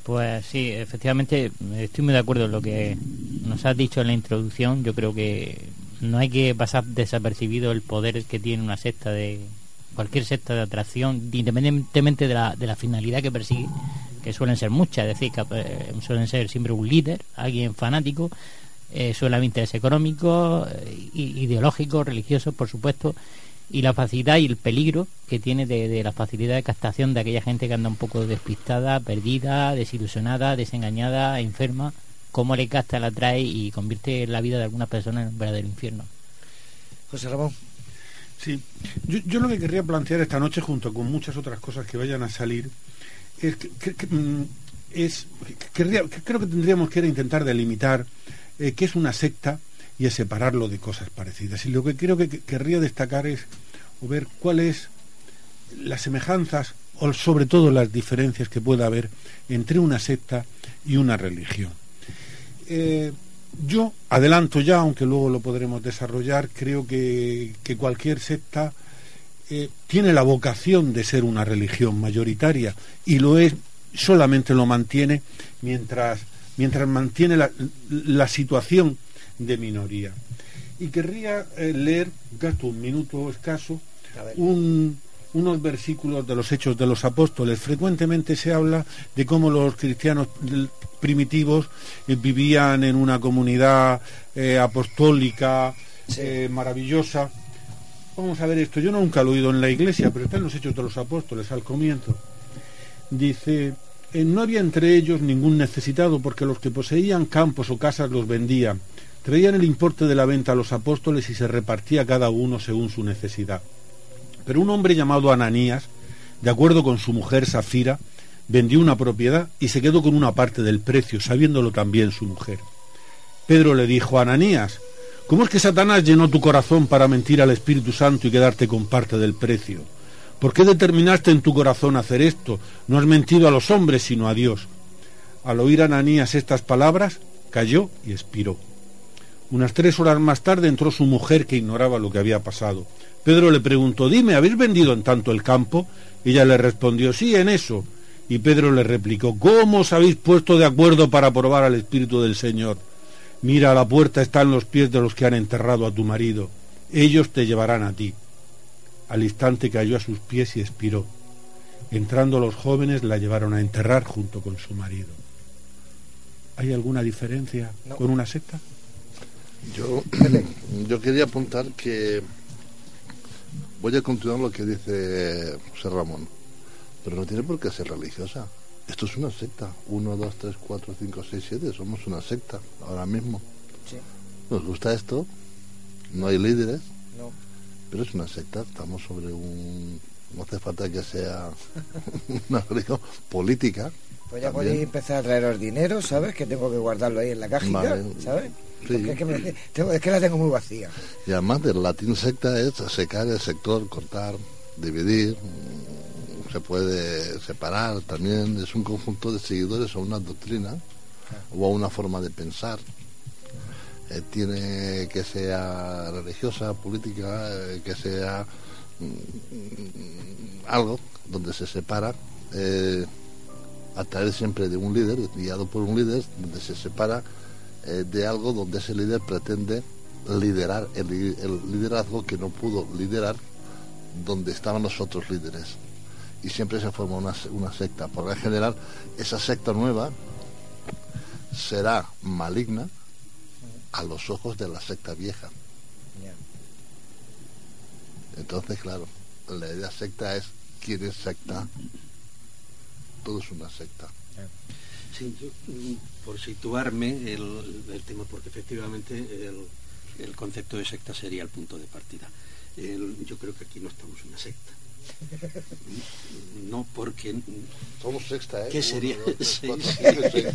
Pues sí, efectivamente estoy muy de acuerdo en lo que nos has dicho en la introducción. Yo creo que no hay que pasar desapercibido el poder que tiene una secta de cualquier secta de atracción, independientemente de la, de la finalidad que persigue, que suelen ser muchas, es decir, que eh, suelen ser siempre un líder, alguien fanático, eh, suele haber interés económico, eh, ideológico, religioso, por supuesto, y la facilidad y el peligro que tiene de, de, la facilidad de captación de aquella gente que anda un poco despistada, perdida, desilusionada, desengañada, enferma, cómo le capta, la trae y convierte la vida de algunas personas en un verdadero infierno. José Ramón. Sí, yo, yo, lo que querría plantear esta noche, junto con muchas otras cosas que vayan a salir, es que, que, que es, querría, creo que tendríamos que intentar delimitar eh, qué es una secta y es separarlo de cosas parecidas. Y lo que creo que querría destacar es ver cuáles las semejanzas o sobre todo las diferencias que pueda haber entre una secta y una religión. Eh, yo adelanto ya, aunque luego lo podremos desarrollar, creo que, que cualquier secta eh, tiene la vocación de ser una religión mayoritaria y lo es solamente lo mantiene mientras, mientras mantiene la, la situación de minoría. Y querría eh, leer, gasto un minuto escaso, un, unos versículos de los Hechos de los Apóstoles. Frecuentemente se habla de cómo los cristianos primitivos eh, vivían en una comunidad eh, apostólica maravillosa. Vamos a ver esto. Yo nunca lo he oído en la iglesia, pero está en los Hechos de los Apóstoles al comienzo. Dice, no había entre ellos ningún necesitado porque los que poseían campos o casas los vendían. Traían el importe de la venta a los apóstoles y se repartía cada uno según su necesidad. Pero un hombre llamado Ananías, de acuerdo con su mujer Safira, vendió una propiedad y se quedó con una parte del precio, sabiéndolo también su mujer. Pedro le dijo a Ananías, ¿cómo es que Satanás llenó tu corazón para mentir al Espíritu Santo y quedarte con parte del precio? ¿Por qué determinaste en tu corazón hacer esto? No has mentido a los hombres, sino a Dios. Al oír Ananías estas palabras, cayó y expiró. Unas tres horas más tarde entró su mujer que ignoraba lo que había pasado. Pedro le preguntó, dime, ¿habéis vendido en tanto el campo? Ella le respondió, sí, en eso. Y Pedro le replicó, ¿cómo os habéis puesto de acuerdo para probar al Espíritu del Señor? Mira, a la puerta están los pies de los que han enterrado a tu marido. Ellos te llevarán a ti. Al instante cayó a sus pies y expiró. Entrando los jóvenes la llevaron a enterrar junto con su marido. ¿Hay alguna diferencia con una secta? Yo, yo quería apuntar que voy a continuar lo que dice José Ramón, pero no tiene por qué ser religiosa. Esto es una secta. Uno, dos, tres, cuatro, cinco, seis, siete. Somos una secta ahora mismo. Nos gusta esto. No hay líderes. No. Pero es una secta. Estamos sobre un. No hace falta que sea una religión política. Pues ya podéis empezar a traeros dinero, ¿sabes? Que tengo que guardarlo ahí en la cajita, Vale. ¿sabes? Sí. Es que, me- tengo- es que la tengo muy vacía. Y además del latín secta es secar el sector, cortar, dividir, se puede separar también, es un conjunto de seguidores a una doctrina o a una forma de pensar. Eh, tiene que sea religiosa, política, eh, que sea mm, algo donde se separa eh, a través siempre de un líder, guiado por un líder, donde se separa eh, de algo donde ese líder pretende liderar el, li- el liderazgo que no pudo liderar donde estaban los otros líderes. Y siempre se forma una, una secta. Por en general, esa secta nueva será maligna a los ojos de la secta vieja. Entonces, claro, la idea secta es quién es secta. Todo es una secta. Sí, mm, por situarme el, el tema, porque efectivamente el, el concepto de secta sería el punto de partida. El- yo creo que aquí no estamos en una secta. No, porque... Somos sexta, ¿eh? ¿Qué sería? Uno, dos, tres, Sí, cuatro, sí. cinco, seis.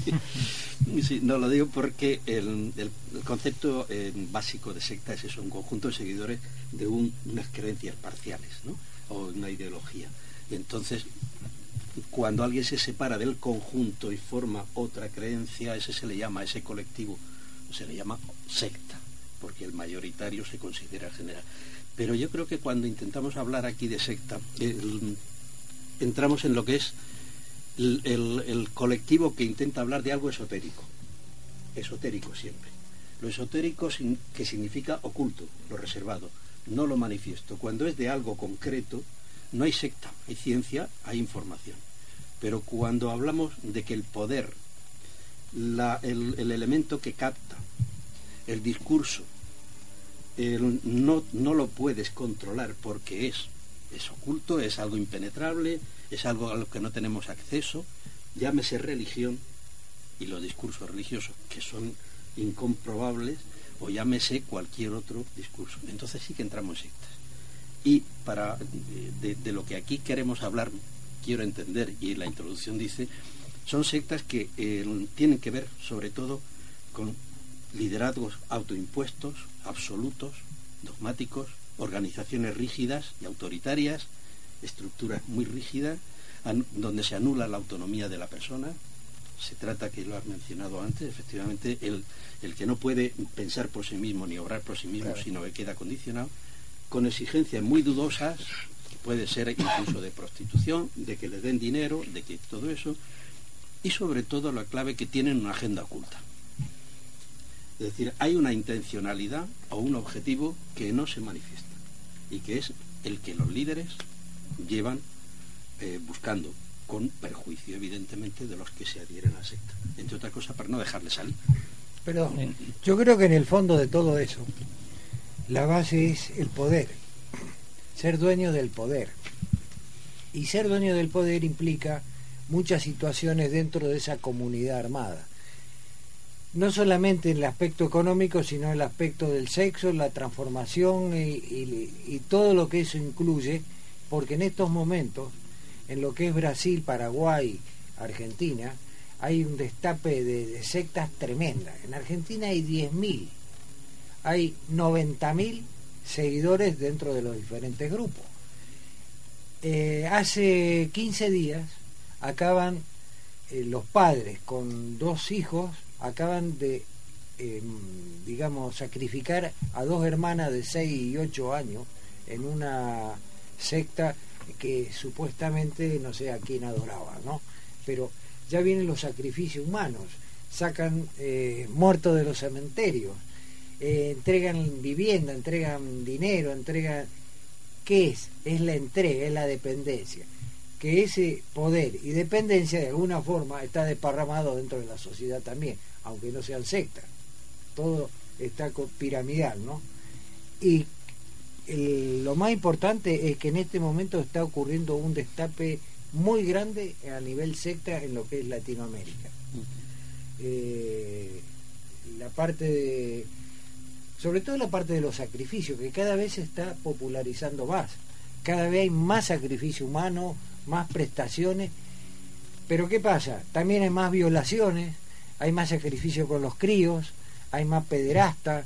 Sí, no lo digo porque el, el- el concepto eh, básico de secta es eso, un conjunto de seguidores de un- unas creencias parciales, ¿no? O una ideología. Y entonces, cuando alguien se separa del conjunto y forma otra creencia, ese se le llama, ese colectivo, se le llama secta, porque el mayoritario se considera general. Pero yo creo que cuando intentamos hablar aquí de secta, entramos en lo que es el, colectivo que intenta hablar de algo esotérico. Esotérico siempre. Lo esotérico que significa oculto, lo reservado, no lo manifiesto. Cuando es de algo concreto, no hay secta, hay ciencia, hay información. Pero cuando hablamos de que el poder, el, el elemento que capta, el discurso, no, no lo puedes controlar porque es, es oculto, es algo impenetrable, es algo a lo que no tenemos acceso, llámese religión y los discursos religiosos que son incomprobables o llámese cualquier otro discurso. Entonces sí que entramos en sectas. Y para de, de lo que aquí queremos hablar, quiero entender, y la introducción dice, son sectas que eh, tienen que ver sobre todo con liderazgos autoimpuestos, absolutos, dogmáticos, organizaciones rígidas y autoritarias, estructuras muy rígidas, donde se anula la autonomía de la persona. Se trata, que lo has mencionado antes, efectivamente, el, el que no puede pensar por sí mismo ni obrar por sí mismo, Claro. sino que queda condicionado, con exigencias muy dudosas, puede ser incluso de prostitución, de que le den dinero, de que todo eso, y sobre todo la clave que tienen una agenda oculta. Es decir, hay una intencionalidad o un objetivo que no se manifiesta y que es el que los líderes llevan eh, buscando con perjuicio evidentemente de los que se adhieren a la secta, entre otras cosas para no dejarle salir. Pero yo creo que en el fondo de todo eso, la base es el poder, ser dueño del poder. Y ser dueño del poder implica muchas situaciones dentro de esa comunidad armada. No solamente en el aspecto económico, sino en el aspecto del sexo, la transformación y, y todo lo que eso incluye, porque en estos momentos, en lo que es Brasil, Paraguay, Argentina, hay un destape de, sectas tremendas. En Argentina hay 10.000, hay 90.000 seguidores dentro de los diferentes grupos. Eh, hace 15 días acaban eh, los padres con dos hijos, acaban de, em, digamos, sacrificar a dos hermanas de 6 y 8 años en una secta que supuestamente no sé a quién adoraba, ¿no? Pero ya vienen los sacrificios humanos, sacan eh, muertos de los cementerios, eh, entregan vivienda, entregan dinero, entregan... ¿Qué es? Es la entrega, es la dependencia. Que ese poder y dependencia de alguna forma está desparramado dentro de la sociedad también, aunque no sean sectas. Todo está piramidal, ¿no? Y lo más importante es que en este momento está ocurriendo un destape muy grande a nivel secta en lo que es Latinoamérica. Eh, la parte de, sobre todo la parte de los sacrificios, que cada vez se está popularizando más. Cada vez hay más sacrificio humano, más prestaciones. Pero ¿qué pasa? También hay más violaciones, hay más sacrificio con los críos, hay más pederastas,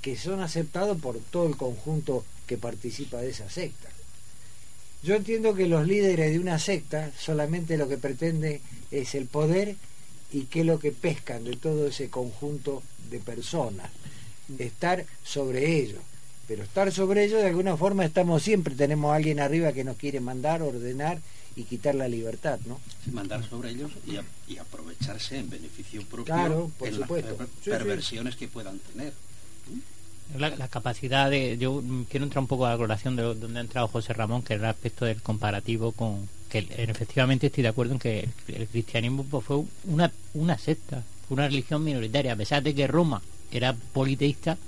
que son aceptados por todo el conjunto que participa de esa secta. Yo entiendo que los líderes de una secta solamente lo que pretende es el poder y qué es lo que pescan de todo ese conjunto de personas. Estar sobre ellos. Pero estar sobre ellos de alguna forma estamos siempre, tenemos a alguien arriba que nos quiere mandar, ordenar y quitar la libertad, ¿no? Mandar sobre ellos y, aprovecharse en beneficio propio claro, por en supuesto. las perversiones que puedan tener. La, capacidad de. Yo quiero entrar un poco a la colación de donde ha entrado José Ramón, que es el aspecto del comparativo con. que efectivamente estoy de acuerdo en que el, cristianismo pues, fue una, una secta, fue una religión minoritaria, a pesar de que Roma era politeísta,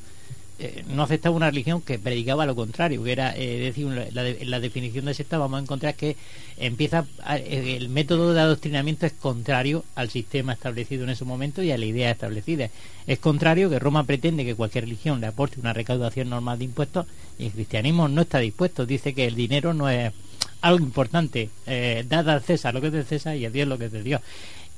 eh, no aceptaba una religión que predicaba lo contrario, que era, eh, decir, la, la, definición de secta vamos a encontrar que empieza, eh, el método de adoctrinamiento es contrario al sistema establecido en ese momento y a la idea establecida. Es contrario que Roma pretende que cualquier religión le aporte una recaudación normal de impuestos y el cristianismo no está dispuesto, dice que el dinero no es algo importante, eh, dad al César lo que es de César y a Dios lo que es de Dios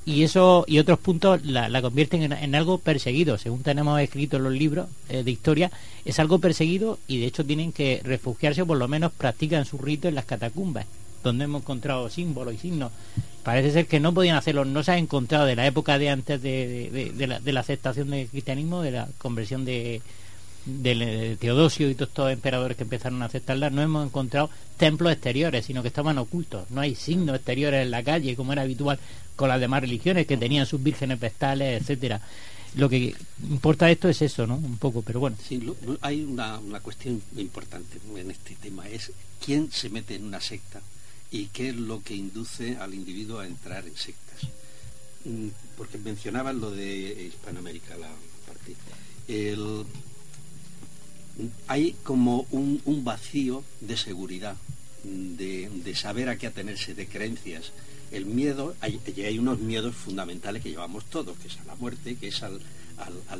y eso y otros puntos la, convierten en, algo perseguido. Según tenemos escrito en los libros eh, de historia es algo perseguido y de hecho tienen que refugiarse o por lo menos practican su rito en las catacumbas donde hemos encontrado símbolos y signos. Parece ser que no podían hacerlo no se ha encontrado de la época de antes de, la, de la aceptación del cristianismo de la conversión de, de Teodosio y todos estos emperadores que empezaron a aceptarla, no hemos encontrado templos exteriores, sino que estaban ocultos. No hay signos exteriores en la calle, como era habitual con las demás religiones, que tenían sus vírgenes vestales, etcétera. Lo que importa esto es eso, ¿no? Un poco, pero bueno. Hay una, una cuestión importante en este tema, es quién se mete en una secta y qué es lo que induce al individuo a entrar en sectas. Mm, porque mencionaban lo de Hispanoamérica, la parte. Hay como un, vacío de seguridad, de, saber a qué atenerse, de creencias. El miedo, hay, hay unos miedos fundamentales que llevamos todos, que es a la muerte, que es al,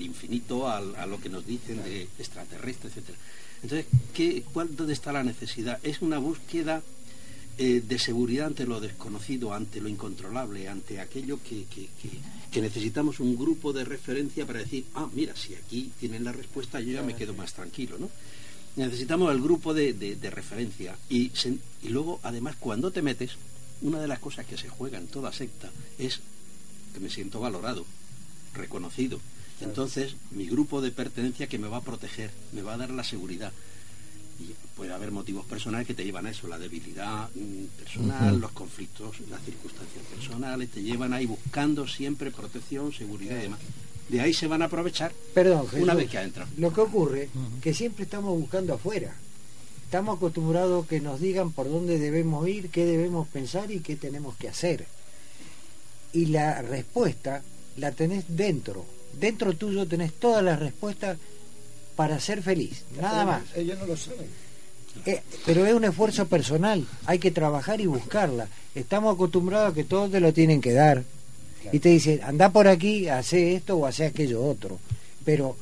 infinito, a lo que nos dicen de extraterrestre, etc. Entonces, ¿qué, cuál, ¿dónde está la necesidad? Es una búsqueda eh, de seguridad ante lo desconocido, ante lo incontrolable, ante aquello que, necesitamos un grupo de referencia para decir, ah, mira, si aquí tienen la respuesta, yo ya me quedo más tranquilo, ¿no? Necesitamos el grupo de, referencia y, y luego, además, cuando te metes, una de las cosas que se juega en toda secta es que me siento valorado, reconocido. Entonces, mi grupo de pertenencia que me va a proteger, me va a dar la seguridad. Y puede haber motivos personales que te llevan a eso, la debilidad mm, personal, los conflictos, las circunstancias personales, te llevan ahí buscando siempre protección, seguridad y demás. De ahí se van a aprovechar Perdón, una vez que entran. Lo que ocurre que siempre estamos buscando afuera. Estamos acostumbrados que nos digan por dónde debemos ir, qué debemos pensar y qué tenemos que hacer. Y la respuesta la tenés dentro. Dentro tuyo tenés todas las respuestas para ser feliz, nada más. Ellos no lo saben. Eh, pero es un esfuerzo personal, hay que trabajar y buscarla. Estamos acostumbrados a que todos te lo tienen que dar. Y te dicen, anda por aquí, hace esto o hace aquello otro. Pero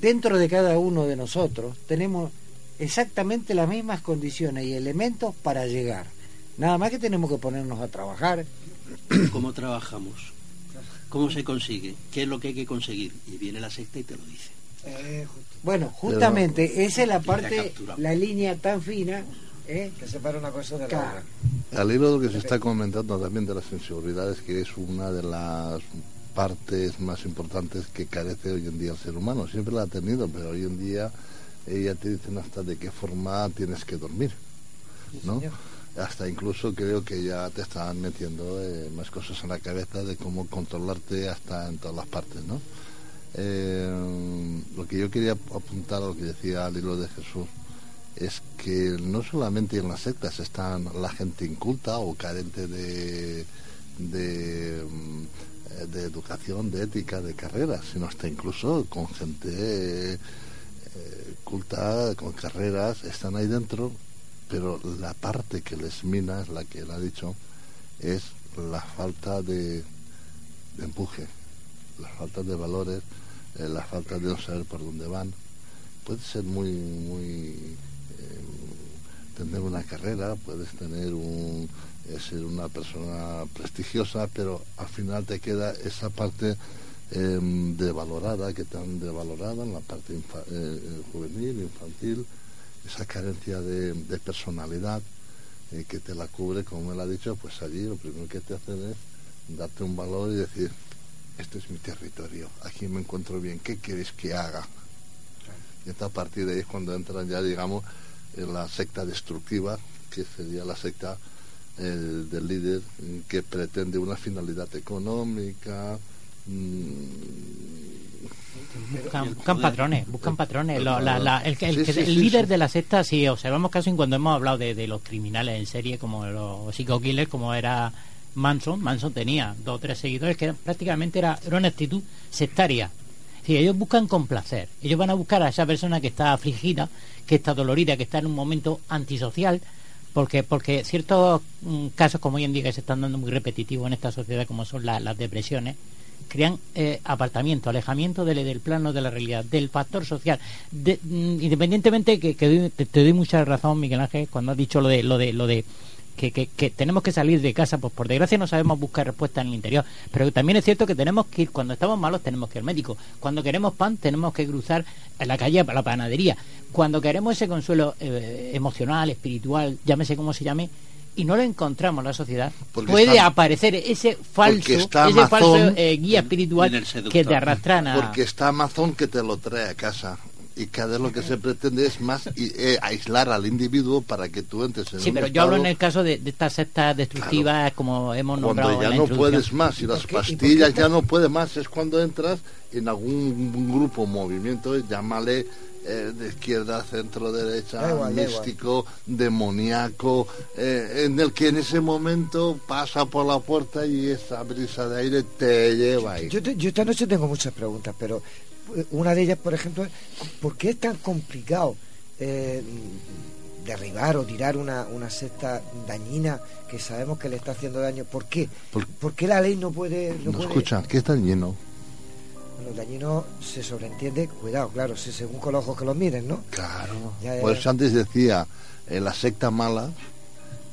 dentro de cada uno de nosotros tenemos exactamente las mismas condiciones y elementos para llegar. Nada más que tenemos que ponernos a trabajar. ¿Cómo trabajamos? ¿Cómo se consigue? ¿Qué es lo que hay que conseguir? Y viene la secta y te lo dice. Bueno, justamente esa es la parte, la línea tan fina ¿eh? que separa una cosa de la otra. Al hilo de lo que se está comentando también de las inseguridades, que es una de las partes más importantes que carece hoy en día el ser humano. Siempre la ha tenido, pero hoy en día ella te dicen hasta de qué forma tienes que dormir, ¿no? Hasta incluso creo que ya te están metiendo eh, más cosas en la cabeza de cómo controlarte hasta en todas las partes, ¿no? Eh, lo que yo quería apuntar a lo que decía al hilo de Jesús es que no solamente en las sectas están la gente inculta o carente de, de, mm, educación, de ética, de carrera, sino hasta incluso con gente eh, culta, con carreras, están ahí dentro, pero la parte que les mina, es la que él ha dicho, es la falta de, de empuje, la falta de valores, eh, la falta de no saber por dónde van. Puede ser muy, muy eh, tener una carrera, puedes tener un eh, ser una persona prestigiosa, pero al final te queda esa parte eh, devalorada, que tan devalorada en la parte infa- juvenil, infantil, esa carencia de, personalidad que te la cubre, como él ha dicho, pues allí lo primero que te hacen es darte un valor y decir, este es mi territorio, aquí me encuentro bien, ¿qué quieres que haga? Y entonces, a partir de ahí es cuando entran ya, digamos, en la secta destructiva, que sería la secta eh, del líder mm, que pretende una finalidad económica. mm, Buscan, buscan patrones, buscan patrones. Lo- la- la- el que- el, Sí, que- sí, el sí, líder sí. de la secta, si observamos caso en cuando hemos hablado de, de los criminales en serie, como los killers, como era Manson, Manson tenía dos o tres seguidores que prácticamente era, una actitud sectaria. Sí, ellos buscan complacer. Ellos van a buscar a esa persona que está afligida, que está dolorida, que está en un momento antisocial, porque porque ciertos mm, casos como hoy en día que se están dando muy repetitivos en esta sociedad, como son la- las depresiones, crean eh, apartamiento, alejamiento del, del plano de la realidad, del factor social. Mm, independientemente que, que te, te doy mucha razón, Miguel Ángel, cuando has dicho lo de lo de lo de que, que- que tenemos que salir de casa, pues por desgracia no sabemos buscar respuestas en el interior, pero también es cierto que tenemos que ir, cuando estamos malos tenemos que ir al médico, cuando queremos pan tenemos que cruzar la calle a la panadería, cuando queremos ese consuelo eh, emocional, espiritual, llámese como se llame, y no lo encontramos en la sociedad, Porque puede está- aparecer ese falso, está ese falso eh, guía espiritual que te arrastran a... Porque está Amazon que te lo trae a casa. Y cada vez lo que se pretende es más y- eh, aislar al individuo para que tú entres en Sí, un pero yo hablo en el caso de, de estas sectas destructivas, como hemos nombrado cuando ya en la no puedes más y las pastillas ya no puedes más es cuando entras en algún grupo movimiento llámale eh, de izquierda centro derecha igual, místico demoníaco eh, en el que en ese momento pasa por la puerta y esa brisa de aire te lleva ahí. Yo, esta noche tengo muchas preguntas, pero una de ellas, por ejemplo, es ¿por qué es tan complicado eh, derribar o tirar una, una secta dañina que sabemos que le está haciendo daño? ¿Por qué? Por- ¿Por qué la ley no puede...? No no puede escucha que está lleno Bueno, dañino se sobreentiende, cuidado, claro, según con los ojos que los miren, ¿no? Claro. Ya, ya, Por eso antes decía, eh, la secta mala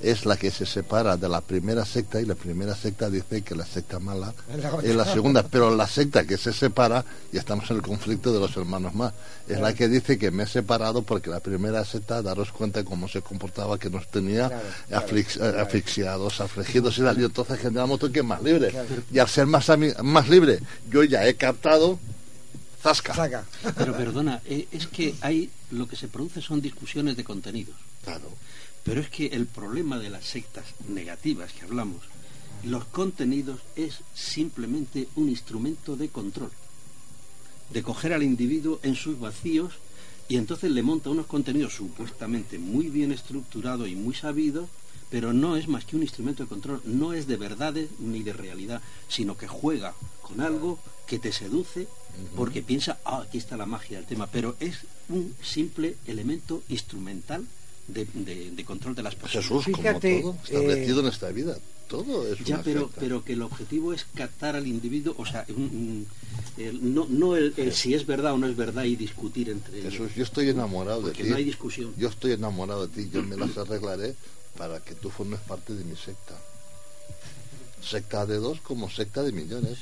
es la que se separa de la primera secta y la primera secta dice que la secta mala Es la otra. es la segunda, pero la secta que se separa, y estamos en el conflicto de los hermanos más, es la que dice que me he separado porque la primera secta, daros cuenta de cómo se comportaba, que nos tenía aflix- eh, asfixiados, afligidos y tal, y entonces generamos tú que es más libre. Y al ser más, más libre, yo ya he captado zasca. Pero perdona, eh, es que hay lo que se produce son discusiones de contenidos. Claro. Pero es que el problema de las sectas negativas que hablamos, los contenidos es simplemente un instrumento de control, de coger al individuo en sus vacíos y entonces le monta unos contenidos supuestamente muy bien estructurados y muy sabidos, pero no es más que un instrumento de control, no es de verdades ni de realidad, sino que juega con algo que te seduce porque piensa, ah, aquí está la magia del tema, pero es un simple elemento instrumental de, de- de control de las personas. Jesús, Fíjate, como todo, está eh, en esta vida. Todo es Ya, una pero, secta. pero que el objetivo es captar al individuo, o sea, un- un- el- no, no el, el si es verdad o no es verdad y discutir entre ellos. Jesús, yo estoy enamorado de ti. no hay discusión. Yo estoy enamorado de ti. Yo me las arreglaré para que tú formes parte de mi secta. Secta de dos como secta de millones.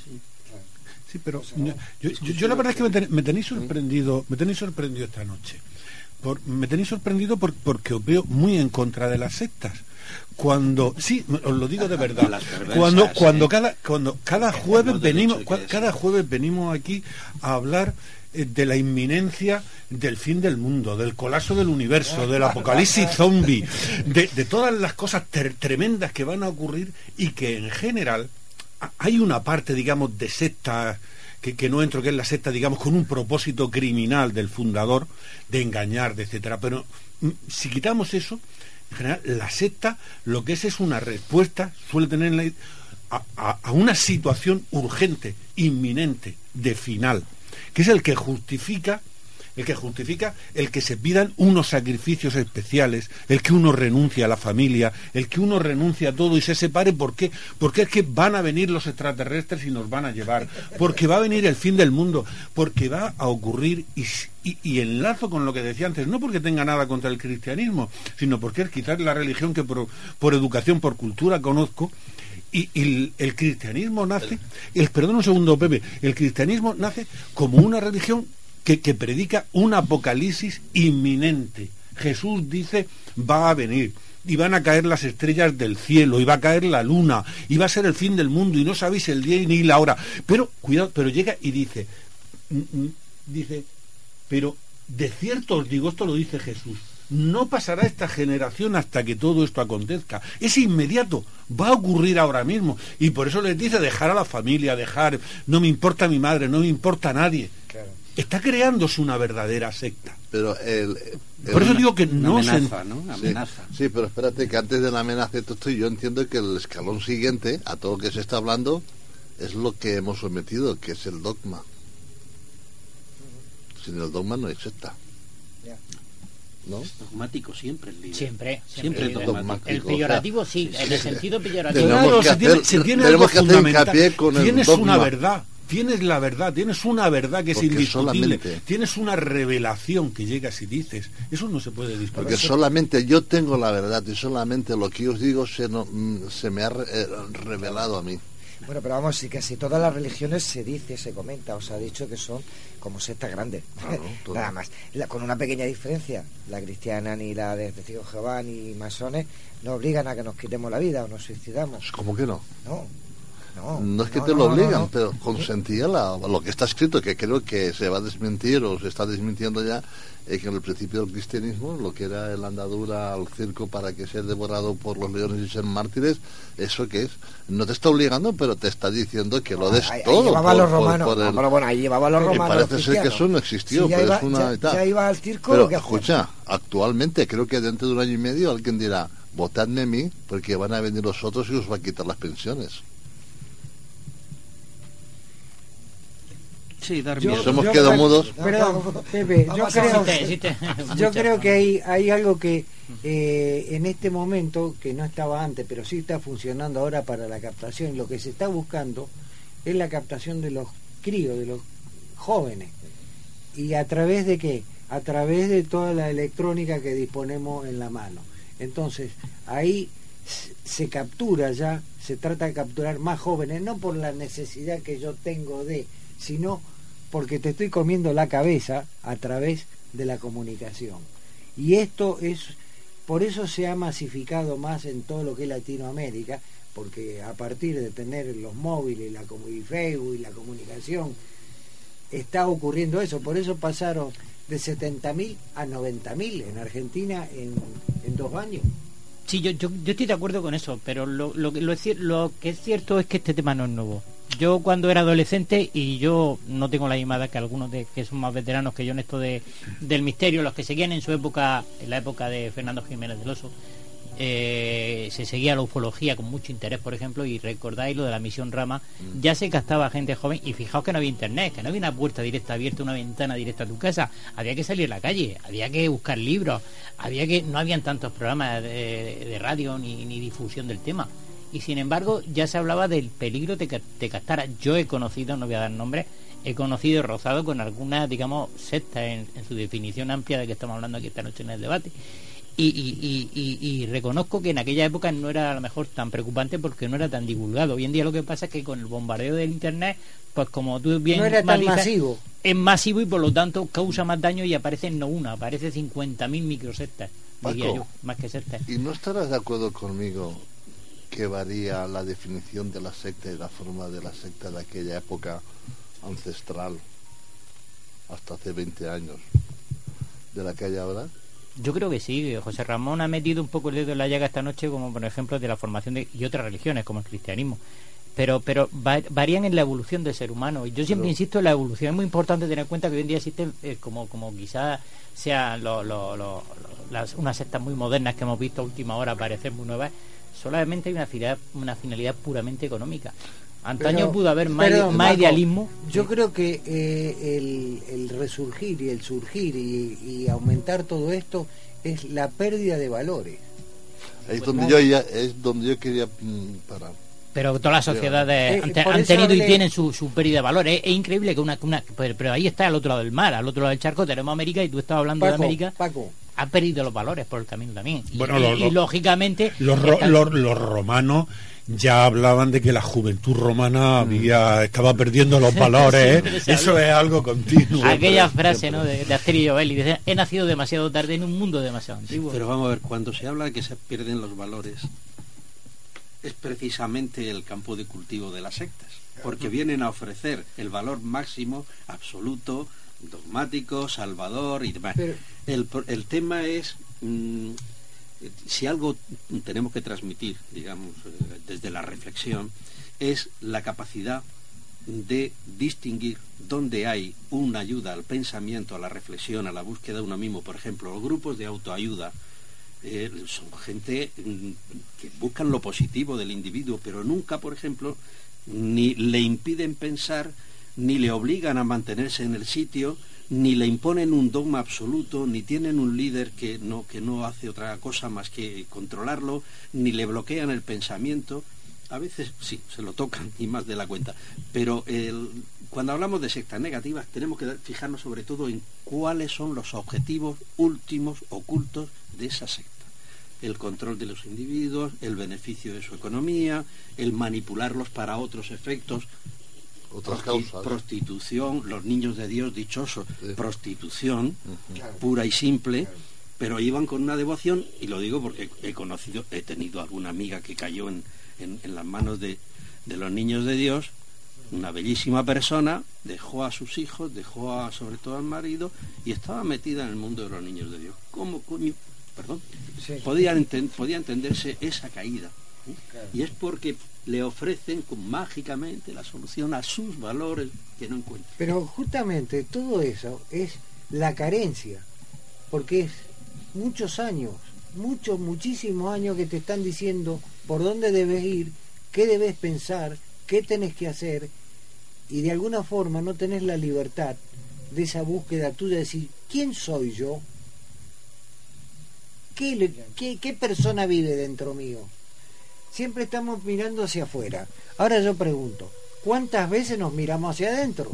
Sí, pero yo, yo- yo la verdad es que me, ten- me tenéis sorprendido, me tenéis sorprendido esta noche. Por- me tenéis sorprendido por- porque os veo muy en contra de las sectas. Cuando, sí, os lo digo de verdad. Cuando, cuando cada, cuando cada jueves venimos, cada jueves venimos aquí a hablar eh, de la inminencia del fin del mundo, del colapso del universo, del apocalipsis zombie, de, de todas las cosas ter- tremendas que van a ocurrir y que en general hay una parte, digamos, de secta que, no entro, que es la secta, digamos, con un propósito criminal del fundador, de engañar, de etcétera. Pero mm, si quitamos eso, en general, la secta lo que es es una respuesta, suele tener la- a, a- a una situación urgente, inminente, de final, que es el que justifica el que justifica el que se pidan unos sacrificios especiales, el que uno renuncie a la familia, el que uno renuncie a todo y se separe, ¿por qué? Porque es que van a venir los extraterrestres y nos van a llevar, porque va a venir el fin del mundo, porque va a ocurrir y, enlazo con lo que decía antes, no porque tenga nada contra el cristianismo, sino porque es quizás la religión que por, educación, por cultura conozco, y, el cristianismo nace, el, perdón un segundo, Pepe, el cristianismo nace como una religión que, predica un apocalipsis inminente. Jesús dice, va a venir, y van a caer las estrellas del cielo, y va a caer la luna, y va a ser el fin del mundo, y no sabéis el día ni la hora. Pero, cuidado, pero llega y dice, mm, mm, dice, pero de cierto os digo, esto lo dice Jesús, no pasará esta generación hasta que todo esto acontezca. Es inmediato, va a ocurrir ahora mismo. Y por eso les dice dejar a la familia, dejar, no me importa mi madre, no me importa nadie. Está creándose una verdadera secta. Pero el, el- Por eso digo que no se... Sí, Sí, pero espérate que antes de la amenaza todo esto, yo entiendo que el escalón siguiente a todo lo que se está hablando es lo que hemos sometido, que es el dogma. Sin el dogma no hay secta. ¿No? Dogmático siempre el líder. Siempre, Siempre siempre. es dogmático. El peyorativo sí, en el sentido peyorativo. Tenemos Claro, que se tiene, se tiene tenemos algo que hacer fundamental. hincapié con el tienes dogma. una verdad, tienes la verdad, tienes una verdad que es Porque indiscutible, solamente- tienes una revelación que llegas y dices, eso no se puede discutir. Porque solamente yo tengo la verdad y solamente lo que yo os digo se, no- mm, se me ha re- eh, revelado a mí. Bueno, pero vamos, sí, casi todas las religiones se dice, se comenta, o se ha dicho que son como sectas grandes. Nada más. La- con una pequeña diferencia. La cristiana ni la de Testigos de Jehová ni masones no obligan a que nos quitemos la vida o nos suicidamos. ¿Cómo que no? No. No, No es que no, te lo obligan, no. pero consentía la- lo que está escrito, que creo que se va a desmentir o se está desmintiendo ya, es que en el principio del cristianismo, lo que era la andadura al circo para que sea devorado por los leones y ser mártires, ¿eso qué es? No te está obligando, pero te está diciendo que lo des Ahí- ahí todo. llevaba por- los romanos. por el- No, pero bueno, ahí llevaba los Que romanos. parece ser que eso no existió, Si pero iba- es una ya- y ya iba al circo, Pero ¿qué hacía? escucha, actualmente creo que dentro de un año y medio alguien dirá, votadme a mí, porque van a venir los otros y os va a quitar las pensiones. Sí, dar Yo- miedo. Nos hemos quedado mudos. Perdón, Pepe, yo creo, yo que hay, hay algo que eh, en este momento, que no estaba antes, pero sí está funcionando ahora para la captación, lo que se está buscando es la captación de los críos, de los jóvenes. ¿Y a través de qué? A través de toda la electrónica que disponemos en la mano. Entonces, ahí se captura ya, se trata de capturar más jóvenes, no por la necesidad que yo tengo de, sino porque te estoy comiendo la cabeza a través de la comunicación. Y esto es, por eso se ha masificado más en todo lo que es Latinoamérica, porque a partir de tener los móviles, la, y Facebook y la comunicación, está ocurriendo eso. Por eso pasaron de 70.000 a 90.000 en Argentina en, en dos años. Sí, yo, yo, estoy de acuerdo con eso, pero lo, lo, lo, lo que es cierto es que este tema no es nuevo. Yo cuando era adolescente, y yo no tengo la misma edad que algunos de, que son más veteranos que yo en esto de, del misterio, los que seguían en su época, en la época de Fernando Jiménez del Oso, eh, se seguía la ufología con mucho interés, por ejemplo, y recordáis lo de la misión Rama, ya se captaba gente joven, y fijaos que no había internet, que no había una puerta directa abierta, una ventana directa a tu casa, había que salir a la calle, había que buscar libros, había que, no habían tantos programas de, de radio ni, ni difusión del tema. Y sin embargo, ya se hablaba del peligro de que te captara. Yo he conocido, no voy a dar nombres, he conocido y rozado con algunas, digamos, sectas en, en su definición amplia de que estamos hablando aquí esta noche en el debate. Y, y- y- y- y reconozco que en aquella época no era a lo mejor tan preocupante porque no era tan divulgado. Hoy en día lo que pasa es que con el bombardeo del Internet, pues como tú bien No era tan masivo. es masivo y por lo tanto causa más daño y aparecen no una, aparece 50.000 microsectas, diría yo, más que sectas. ¿Y no estarás de acuerdo conmigo que varía la definición de la secta y la forma de la secta de aquella época ancestral, hasta hace 20 años, de la que hay ahora? Yo creo que sí, José Ramón ha metido un poco el dedo en la llaga esta noche, como por ejemplo de la formación de y otras religiones, como el cristianismo. Pero, pero va- varían en la evolución del ser humano. Y yo siempre Pero- insisto en la evolución. Es muy importante tener en cuenta que hoy en día existen, eh, como, como quizás sean lo- lo- las, unas sectas muy modernas que hemos visto a última hora aparecer muy nuevas, solamente hay una finalidad, una finalidad puramente económica. Antaño Pero- pudo haber más, perdón, más Paco, idealismo. Yo creo que eh, el, el resurgir y el surgir y, y aumentar todo esto es la pérdida de valores. Es Pues donde no. yo ya, es donde yo quería mm, parar. Pero todas las sociedades Eh, han, tenido y tienen su, su pérdida de valor. Es, es increíble que una, que una- pero, pero ahí está al otro lado del mar, al otro lado del charco tenemos América y tú estabas hablando de América. Paco. Ha perdido los valores por el camino también. Y, Bueno, y- lo- y lo- lógicamente Los, ro- están- los- los romanos ya hablaban de que la juventud romana había estaba perdiendo los valores. ¿eh? Eso es algo continuo. aquella frase. ¿no? de, de Asterio Belli, dice, he nacido demasiado tarde en un mundo demasiado antiguo. Pero vamos a ver, cuando se habla de que se pierden los valores, es precisamente el campo de cultivo de las sectas, porque vienen a ofrecer el valor máximo, absoluto, dogmático, salvador y demás. Pero- El, el tema es, mm, si algo tenemos que transmitir, digamos, eh, desde la reflexión, es la capacidad de distinguir dónde hay una ayuda al pensamiento, a la reflexión, a la búsqueda de uno mismo. Por ejemplo, los grupos de autoayuda eh, son gente mm, que buscan lo positivo del individuo, pero nunca, por ejemplo, ni le impiden pensar, ni le obligan a mantenerse en el sitio, ni le imponen un dogma absoluto, ni tienen un líder que no, que no hace otra cosa más que controlarlo, ni le bloquean el pensamiento. A veces sí, se lo tocan y más de la cuenta. Pero cuando hablamos de sectas negativas tenemos que fijarnos sobre todo en cuáles son los objetivos últimos ocultos de esa secta. El control de los individuos, el beneficio de su economía, el manipularlos para otros efectos, Otras prosti- causas. prostitución, los niños de Dios dichosos, Sí. prostitución pura y simple, pero iban con una devoción, y lo digo porque he conocido, he tenido alguna amiga que cayó en, en- en las manos de, de los niños de Dios, una bellísima persona, dejó a sus hijos, dejó a, sobre todo al marido, y estaba metida en el mundo de los niños de Dios. ¿Cómo coño? Perdón. Podía, enten- podía entenderse esa caída. ¿eh? Y es porque le ofrecen mágicamente la solución a sus valores que no encuentran. Pero justamente todo eso es la carencia, porque es muchos años, muchos, muchísimos años que te están diciendo por dónde debes ir, qué debes pensar, qué tenés que hacer, y de alguna forma no tenés la libertad de esa búsqueda tuya de decir, ¿quién soy yo? ¿Qué, le- qué, qué persona vive dentro mío? Siempre estamos mirando hacia afuera. Ahora yo pregunto, ¿cuántas veces nos miramos hacia adentro?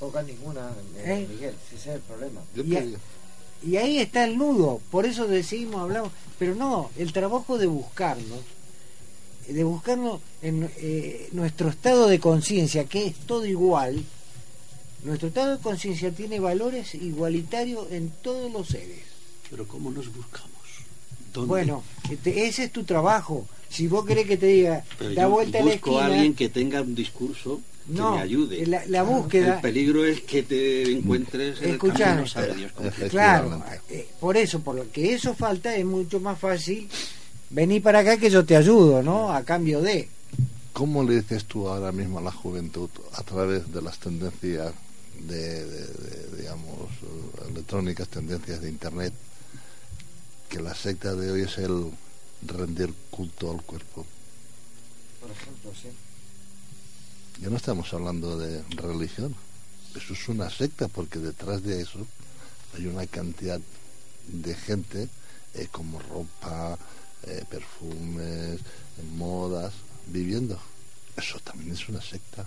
Poca ninguna, eh, ¿Eh? Miguel, si ese es el problema. A- y ahí está el nudo, por eso decimos, hablamos, pero no, el trabajo de buscarnos, de buscarnos en eh, nuestro estado de conciencia, que es todo igual, nuestro estado de conciencia tiene valores igualitarios en todos los seres. Pero ¿cómo nos buscamos? ¿Dónde? Bueno, este, ese es tu trabajo. Si vos querés que te diga, Pero da yo vuelta a la busco esquina, a alguien que tenga un discurso que No, me ayude. la- la búsqueda- El peligro es que te encuentres en el Escuchame. camino, Dios. Claro, eh, por eso, por lo que eso falta, es mucho más fácil venir para acá que yo te ayudo, ¿no? A cambio de. ¿Cómo le dices tú ahora mismo a la juventud a través de las tendencias de, de- de, digamos, electrónicas, tendencias de Internet, que la secta de hoy es el rendir culto al cuerpo? Por ejemplo, sí. Ya no estamos hablando de religión, eso es una secta porque detrás de eso hay una cantidad de gente eh, como ropa, eh, perfumes, modas, viviendo. Eso también es una secta.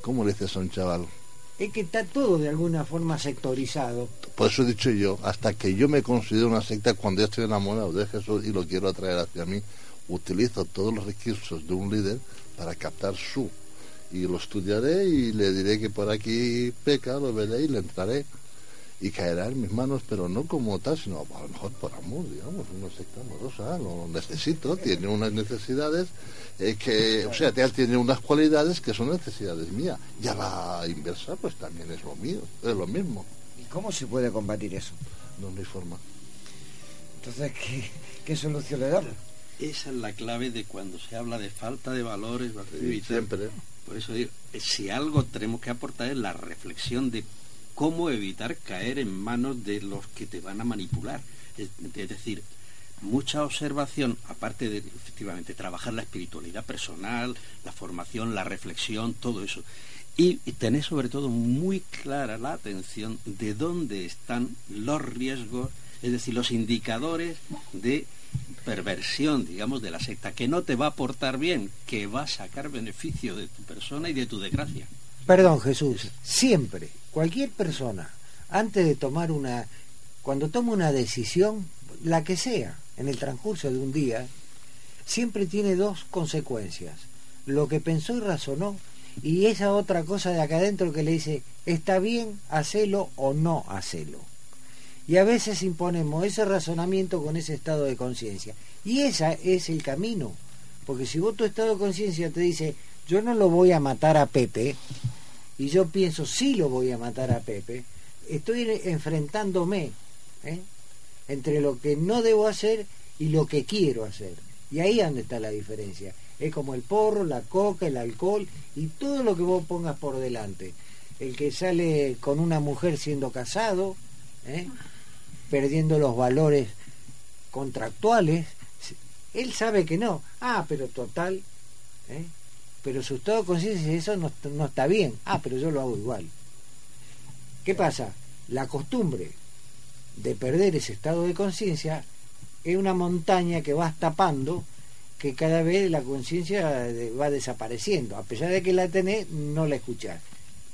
¿Cómo le dices a un chaval? Es que está todo de alguna forma sectorizado. Por eso he dicho yo, hasta que yo me considero una secta, cuando estoy enamorado de Jesús y lo quiero atraer hacia mí, utilizo todos los recursos de un líder para captar su. Y lo estudiaré y le diré que por aquí peca, lo veré y le entraré. Y caerá en mis manos, pero no como tal, sino a lo mejor por amor, digamos, una secta amorosa, lo necesito, tiene unas necesidades eh, que, o sea, tiene unas cualidades que son necesidades mías. Y a la inversa, pues también es lo mío, es lo mismo. ¿Y cómo se puede combatir eso? No hay forma. Entonces, ¿qué, qué solución le damos? Esa es la clave de cuando se habla de falta de valores. Sí, siempre. Por eso digo, eh, si algo tenemos que aportar es la reflexión de cómo evitar caer en manos de los que te van a manipular. Es, decir, mucha observación, aparte de efectivamente trabajar la espiritualidad personal, la formación, la reflexión, todo eso. Y, y tener sobre todo muy clara la atención de dónde están los riesgos, es decir, los indicadores de perversión, digamos, de la secta, que no te va a aportar bien, que va a sacar beneficio de tu persona y de tu desgracia. Perdón, Jesús, siempre, cualquier persona, antes de tomar una, cuando toma una decisión, la que sea, en el transcurso de un día, siempre tiene dos consecuencias. Lo que pensó y razonó, y esa otra cosa de acá adentro que le dice, está bien, hacelo o no hacelo. Y a veces imponemos ese razonamiento con ese estado de conciencia. Y ese es el camino. Porque si vos tu estado de conciencia te dice, yo no lo voy a matar a Pepe, y yo pienso, sí lo voy a matar a Pepe, estoy enfrentándome ¿eh? entre lo que no debo hacer y lo que quiero hacer. Y ahí es donde está la diferencia. Es como el porro, la coca, el alcohol y todo lo que vos pongas por delante. El que sale con una mujer siendo casado, ¿eh? perdiendo los valores contractuales, él sabe que no. Ah, pero total, ¿eh? Pero su estado de conciencia dice, eso no, no está bien. Ah, pero yo lo hago igual. ¿Qué pasa? La costumbre de perder ese estado de conciencia es una montaña que vas tapando que cada vez la conciencia va desapareciendo. A pesar de que la tenés, no la escuchás.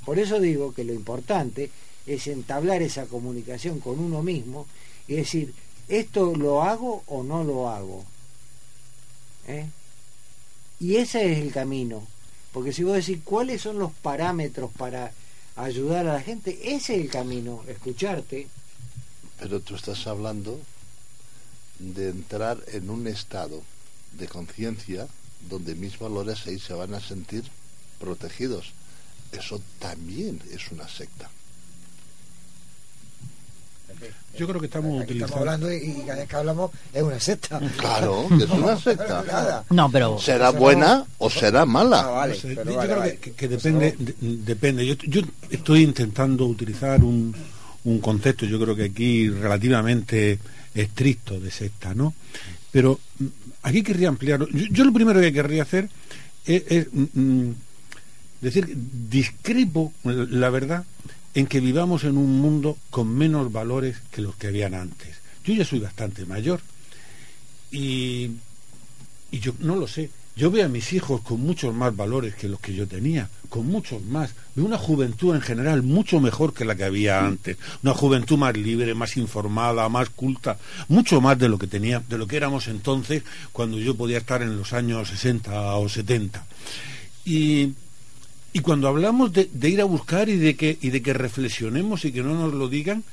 Por eso digo que lo importante es entablar esa comunicación con uno mismo y decir, ¿esto lo hago o no lo hago? ¿Eh? Y ese es el camino. Porque si vos decís, ¿cuáles son los parámetros para ayudar a la gente? Ese es el camino, escucharte. Pero tú estás hablando de entrar en un estado de conciencia donde mis valores ahí se van a sentir protegidos. Eso también es una secta. Yo creo que estamos Aquí utilizando... Estamos hablando y, y cada vez que hablamos es una secta. Claro, que es una secta. Nada. No, pero... ¿Será buena o será mala? Ah, vale, pero yo vale, creo vale. que, que- que depende, de- depende. Yo, yo estoy intentando utilizar un, un concepto, yo creo que aquí relativamente estricto de secta, ¿no? Pero mm, aquí querría ampliarlo. Yo, yo lo primero que querría hacer es, es, mm, decir, discrepo, la verdad, en que vivamos en un mundo con menos valores que los que habían antes. Yo ya soy bastante mayor y, y yo no lo sé. Yo veo a mis hijos con muchos más valores que los que yo tenía, con muchos más. Veo una juventud en general mucho mejor que la que había antes. Una juventud más libre, más informada, más culta, mucho más de lo que tenía, de lo que éramos entonces cuando yo podía estar en los años 60 o 70. Y, y cuando hablamos de, ir a buscar y de que y de que reflexionemos y que no nos lo digan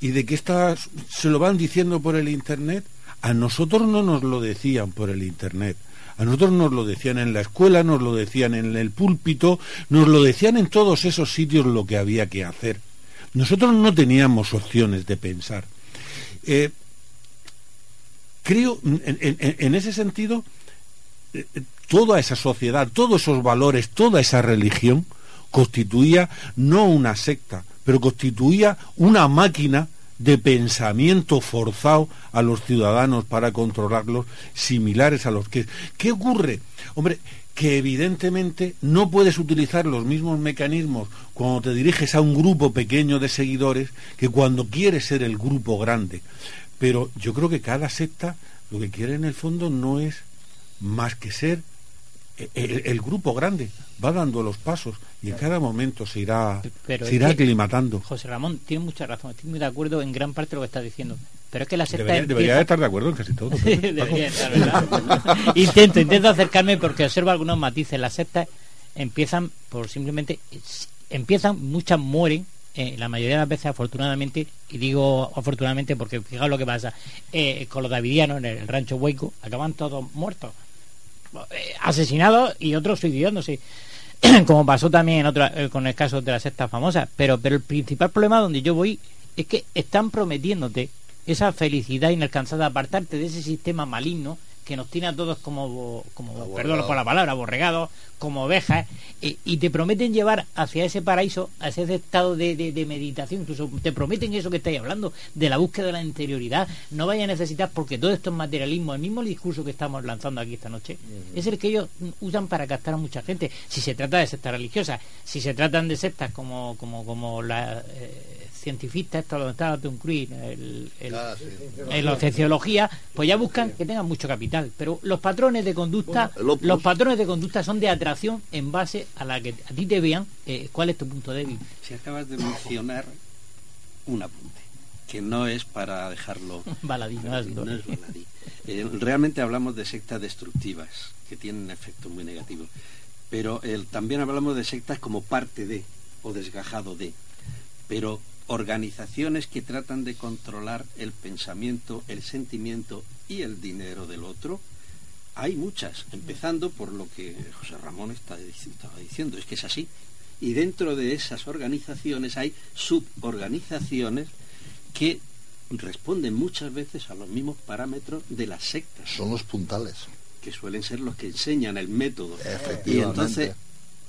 y de que estas se lo van diciendo por el internet, a nosotros no nos lo decían por el internet. A nosotros nos lo decían en la escuela, nos lo decían en el púlpito, nos lo decían en todos esos sitios lo que había que hacer. Nosotros no teníamos opciones de pensar. Eh, creo, en, ese sentido, eh, toda esa sociedad, todos esos valores, toda esa religión constituía no una secta, pero constituía una máquina de pensamiento forzado a los ciudadanos para controlarlos, similares a los que... ¿Qué ocurre? Hombre, que evidentemente no puedes utilizar los mismos mecanismos cuando te diriges a un grupo pequeño de seguidores que cuando quieres ser el grupo grande. Pero yo creo que cada secta lo que quiere en el fondo no es más que ser el, grupo grande va dando los pasos y en cada momento se irá, se irá aclimatando. José Ramón tiene mucha razón, estoy muy de acuerdo en gran parte de lo que está diciendo. Pero es que la secta debería, debería estar de acuerdo en casi todo. intento, intento acercarme porque observo algunos matices. Las sectas empiezan por simplemente empiezan, muchas mueren eh, la mayoría de las veces afortunadamente, y digo afortunadamente porque fijaos lo que pasa, eh, con los davidianos en el rancho Hueco, acaban todos muertos. Eh, asesinados y otros suicidándose. Como pasó también en eh, con el caso de la secta famosa. Pero pero el principal problema donde yo voy es que están prometiéndote esa felicidad inalcanzada apartarte de ese sistema maligno que nos tiene a todos como, como perdón por la palabra, borregados, como ovejas, y te prometen llevar hacia ese paraíso, a ese estado de, de, meditación, incluso te prometen eso que estáis hablando, de la búsqueda de la interioridad, no vaya a necesitar, porque todo esto es materialismo, el mismo discurso que estamos lanzando aquí esta noche, es el que ellos usan para captar a mucha gente, si se trata de sectas religiosas, si se tratan de sectas como, como, como la... Eh, cientifistas, esto lo estaba Tom Cruise, el, el, ah, en la cienciología, pues ya buscan que tengan mucho capital. Pero los patrones de conducta, los patrones de conducta son de atracción en base a la que a ti te vean eh, cuál es tu punto débil. Si acabas de mencionar un apunte, que no es para dejarlo baladí, no es, eh, realmente hablamos de sectas destructivas, que tienen efectos muy negativos. Pero también hablamos de sectas como parte de, o desgajado de. Pero organizaciones que tratan de controlar el pensamiento, el sentimiento y el dinero del otro, hay muchas, empezando por lo que José Ramón estaba diciendo, es que es así. Y dentro de esas organizaciones hay suborganizaciones que responden muchas veces a los mismos parámetros de las sectas. Son los puntales. Que suelen ser los que enseñan el método. Y entonces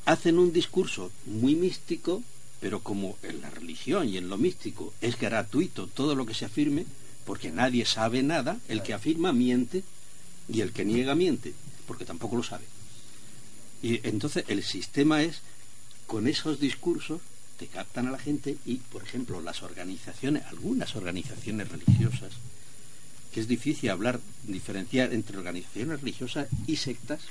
hacen un discurso muy místico pero como en la religión y en lo místico es gratuito todo lo que se afirme, porque nadie sabe nada, el que afirma miente y el que niega miente, porque tampoco lo sabe. Y entonces el sistema es, con esos discursos, te captan a la gente y, por ejemplo, las organizaciones, algunas organizaciones religiosas, que es difícil hablar, diferenciar entre organizaciones religiosas y sectas,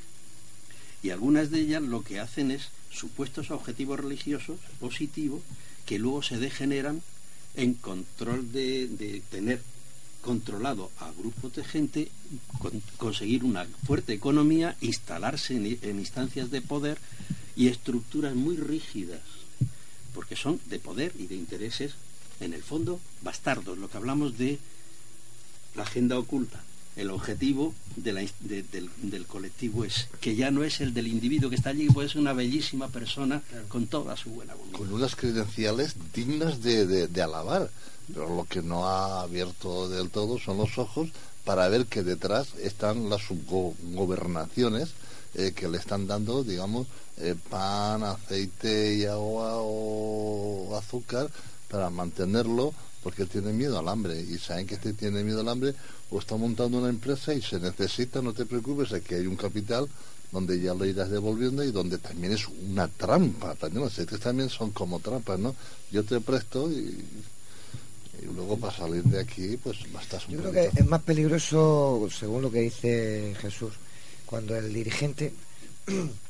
y algunas de ellas lo que hacen es supuestos objetivos religiosos positivos que luego se degeneran en control de, tener controlado a grupos de gente, conseguir una fuerte economía, instalarse en, instancias de poder y estructuras muy rígidas, porque son de poder y de intereses, en el fondo, bastardos, lo que hablamos de la agenda oculta el objetivo del, colectivo es que ya no es el del individuo que está allí, puede ser una bellísima persona con toda su buena voluntad. Con unas credenciales dignas de, alabar, pero lo que no ha abierto del todo son los ojos para ver que detrás están las subgobernaciones eh, que le están dando, digamos, eh, pan, aceite y agua o azúcar para mantenerlo porque tiene miedo al hambre y saben que este tiene miedo al hambre o está montando una empresa y se necesita, no te preocupes, aquí hay un capital donde ya lo irás devolviendo y donde también es una trampa, también los secretos también son como trampas, ¿no? Yo te presto y, luego para salir de aquí pues un Yo creo que es más peligroso, según lo que dice Jesús, cuando el dirigente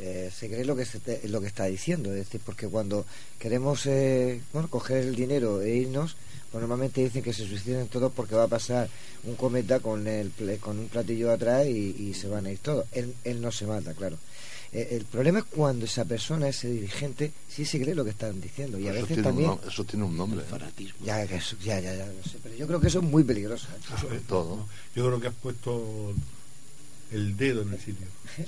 eh, se cree lo que, lo que está diciendo, es decir, porque cuando queremos eh, bueno, coger el dinero e irnos, pues normalmente dicen que se suiciden todos porque va a pasar un cometa con, el, con un platillo atrás y, se van a ir todos. Él, él no se mata, claro. Eh, el problema es cuando esa persona, ese dirigente, sí se cree lo que están diciendo. Y a veces también. eso tiene un nombre. fanatismo. Ya, ya, ya, ya, lo sé. Pero yo creo que eso es muy peligroso. ¿eh? todo. Yo creo que has puesto el dedo en el sitio.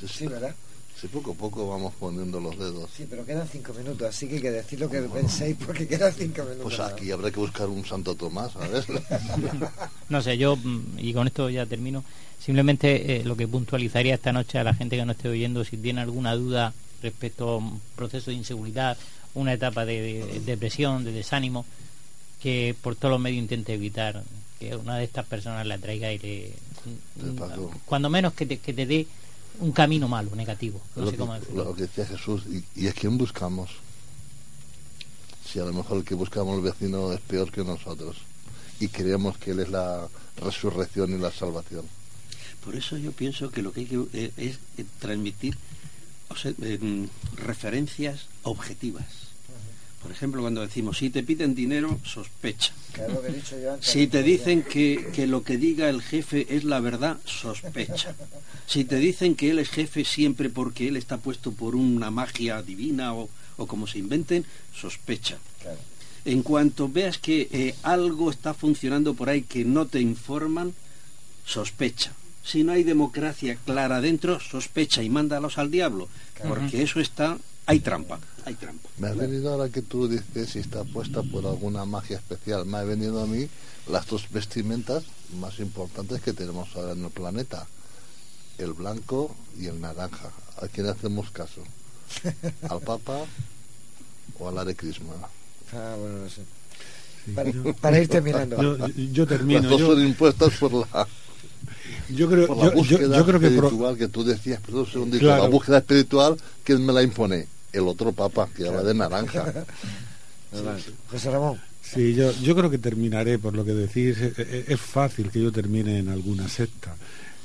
Sí, ¿verdad? Sí, poco a poco vamos poniendo los dedos. Sí, pero quedan cinco minutos, así que hay que decir lo que penséis porque quedan cinco minutos. Pues aquí habrá que buscar un Santo Tomás, a ver. No sé, yo, mm, y con esto ya termino, simplemente eh, lo que puntualizaría esta noche a la gente que no esté oyendo, si tiene alguna duda respecto a un proceso de inseguridad, una etapa de, de depresión, de desánimo, que por todos los medios intente evitar que una de estas personas la traiga y le, cuando menos que te, que te dé un camino malo, negativo. No lo, sé cómo que, decirlo. lo que decía Jesús, y, y a quién buscamos? Si a lo mejor el que buscamos el vecino es peor que nosotros y creemos que él es la resurrección y la salvación. Por eso yo pienso que lo que hay que eh, es eh, transmitir o sea, eh, mm, referencias objetivas. Por ejemplo, cuando decimos, si te piden dinero, sospecha. Que es lo que he dicho yo antes. Si te dicen que, que lo que diga el jefe es la verdad, sospecha. Si te dicen que él es jefe siempre porque él está puesto por una magia divina o, o como se inventen, sospecha. Claro. En cuanto veas que eh, algo está funcionando por ahí que no te informan, sospecha. Si no hay democracia clara dentro, sospecha y mándalos al diablo, porque eso está, hay trampa, hay trampa. Me ha venido ahora que tú dices si está puesta por alguna magia especial. Me ha venido a mí las dos vestimentas más importantes que tenemos ahora en el planeta. El blanco y el naranja. ¿A quién hacemos caso? ¿Al Papa o al Hare Krishna? Ah, bueno, no sé. Para, para ir terminando. Yo, yo termino. Las dos yo- son impuestas por la, Yo creo, por la yo, yo- búsqueda yo creo que pro- espiritual que tú decías, un segundito, Claro. la búsqueda espiritual, ¿quién me la impone? El otro papa, que habla de naranja. José Ramón. Sí, yo, yo creo que terminaré por lo que decís. Es, es- es fácil que yo termine en alguna secta.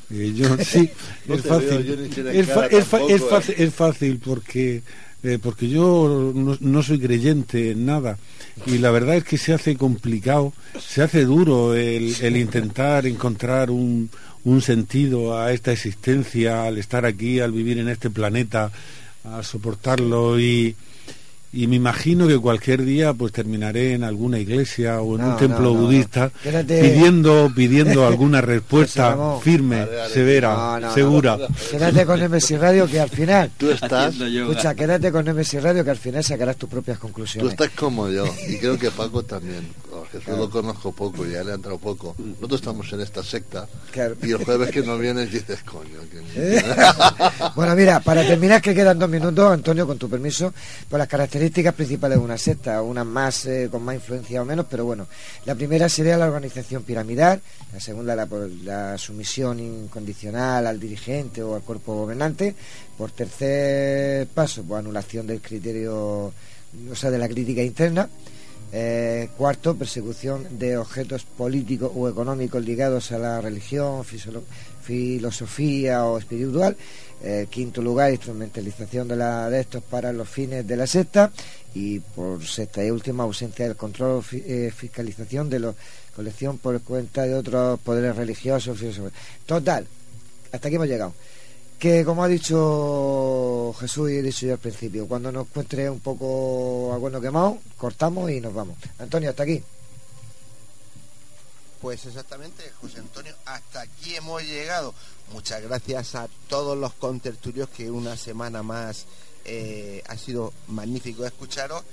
Eh, yo sí, No es fácil. veo Es, fa- cara es fa- es tampoco, fácil, es fácil porque eh, porque yo no, no soy creyente en nada y la verdad es que se hace complicado, se hace duro el, el intentar encontrar un, un sentido a esta existencia, al estar aquí, al vivir en este planeta, a soportarlo y, y me imagino que cualquier día pues terminaré en alguna iglesia o en No, un templo no, no, budista pidiendo pidiendo alguna respuesta firme, severa, No, no, no. segura. Quédate con Nemesis Radio que al final. Tú estás, Escucha, quédate con Nemesis Radio que al final sacarás tus propias tú conclusiones. estás como yo, y creo que Paco también. A Jesús lo conozco poco y a él le ha entrado poco. Nosotros estamos en esta secta Claro. y el jueves que no vienes dices, coño, que... Bueno, mira, para terminar, que quedan dos minutos, Antonio, con tu permiso, por las características principales de una secta, unas más eh, con más influencia o menos, pero bueno, la primera sería la organización piramidal, la segunda la, por la sumisión incondicional al dirigente o al cuerpo gobernante, por tercer paso, pues anulación del criterio, o sea, de la crítica interna. Eh, cuarto, persecución de objetos políticos o económicos ligados a la religión, filosofía o espiritual. Eh, quinto lugar, instrumentalización de, la, de estos para los fines de la secta. Y por sexta y última, ausencia del control fi- eh, fiscalización de la colección por cuenta de otros poderes religiosos. filosóficos. Total, hasta aquí hemos llegado que como ha dicho Jesús y he dicho yo al principio, cuando nos encuentre un poco a bueno quemado, cortamos y nos vamos. Antonio, hasta aquí. Pues exactamente, José Antonio, hasta aquí hemos llegado. Muchas gracias a todos los contertulios que una semana más eh, ha sido magnífico escucharos.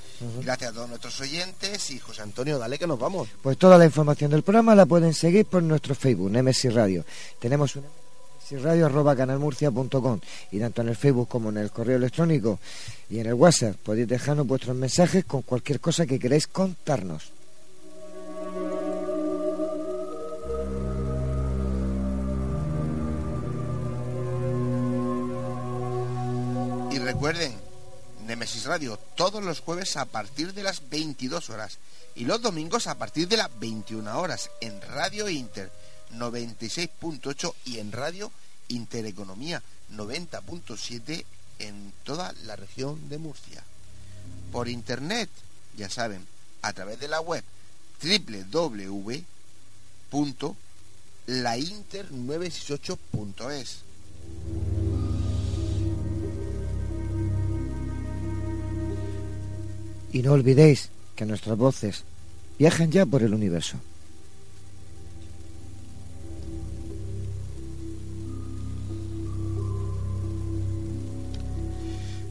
Gracias a todos nuestros oyentes y José Antonio, dale que nos vamos. Pues toda la información del programa la pueden seguir por nuestro Facebook, Nemesis Radio. Tenemos un Radio arroba canalmurcia.com y tanto en el Facebook como en el correo electrónico y en el WhatsApp podéis dejarnos vuestros mensajes con cualquier cosa que queráis contarnos. Recuerden, Nemesis Radio todos los jueves a partir de las 22 horas y los domingos a partir de las 21 horas en Radio Inter 96.8 y en Radio Intereconomía 90.7 en toda la región de Murcia. Por internet, ya saben, a través de la web www.lainter968.es. y no olvidéis que nuestras voces viajan ya por el universo.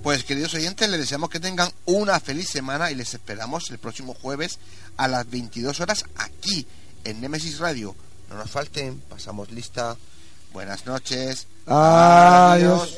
Pues queridos oyentes, les deseamos que tengan una feliz semana y les esperamos el próximo jueves a las 22 horas aquí en Nemesis Radio. No nos falten, pasamos lista. Buenas noches. Adiós.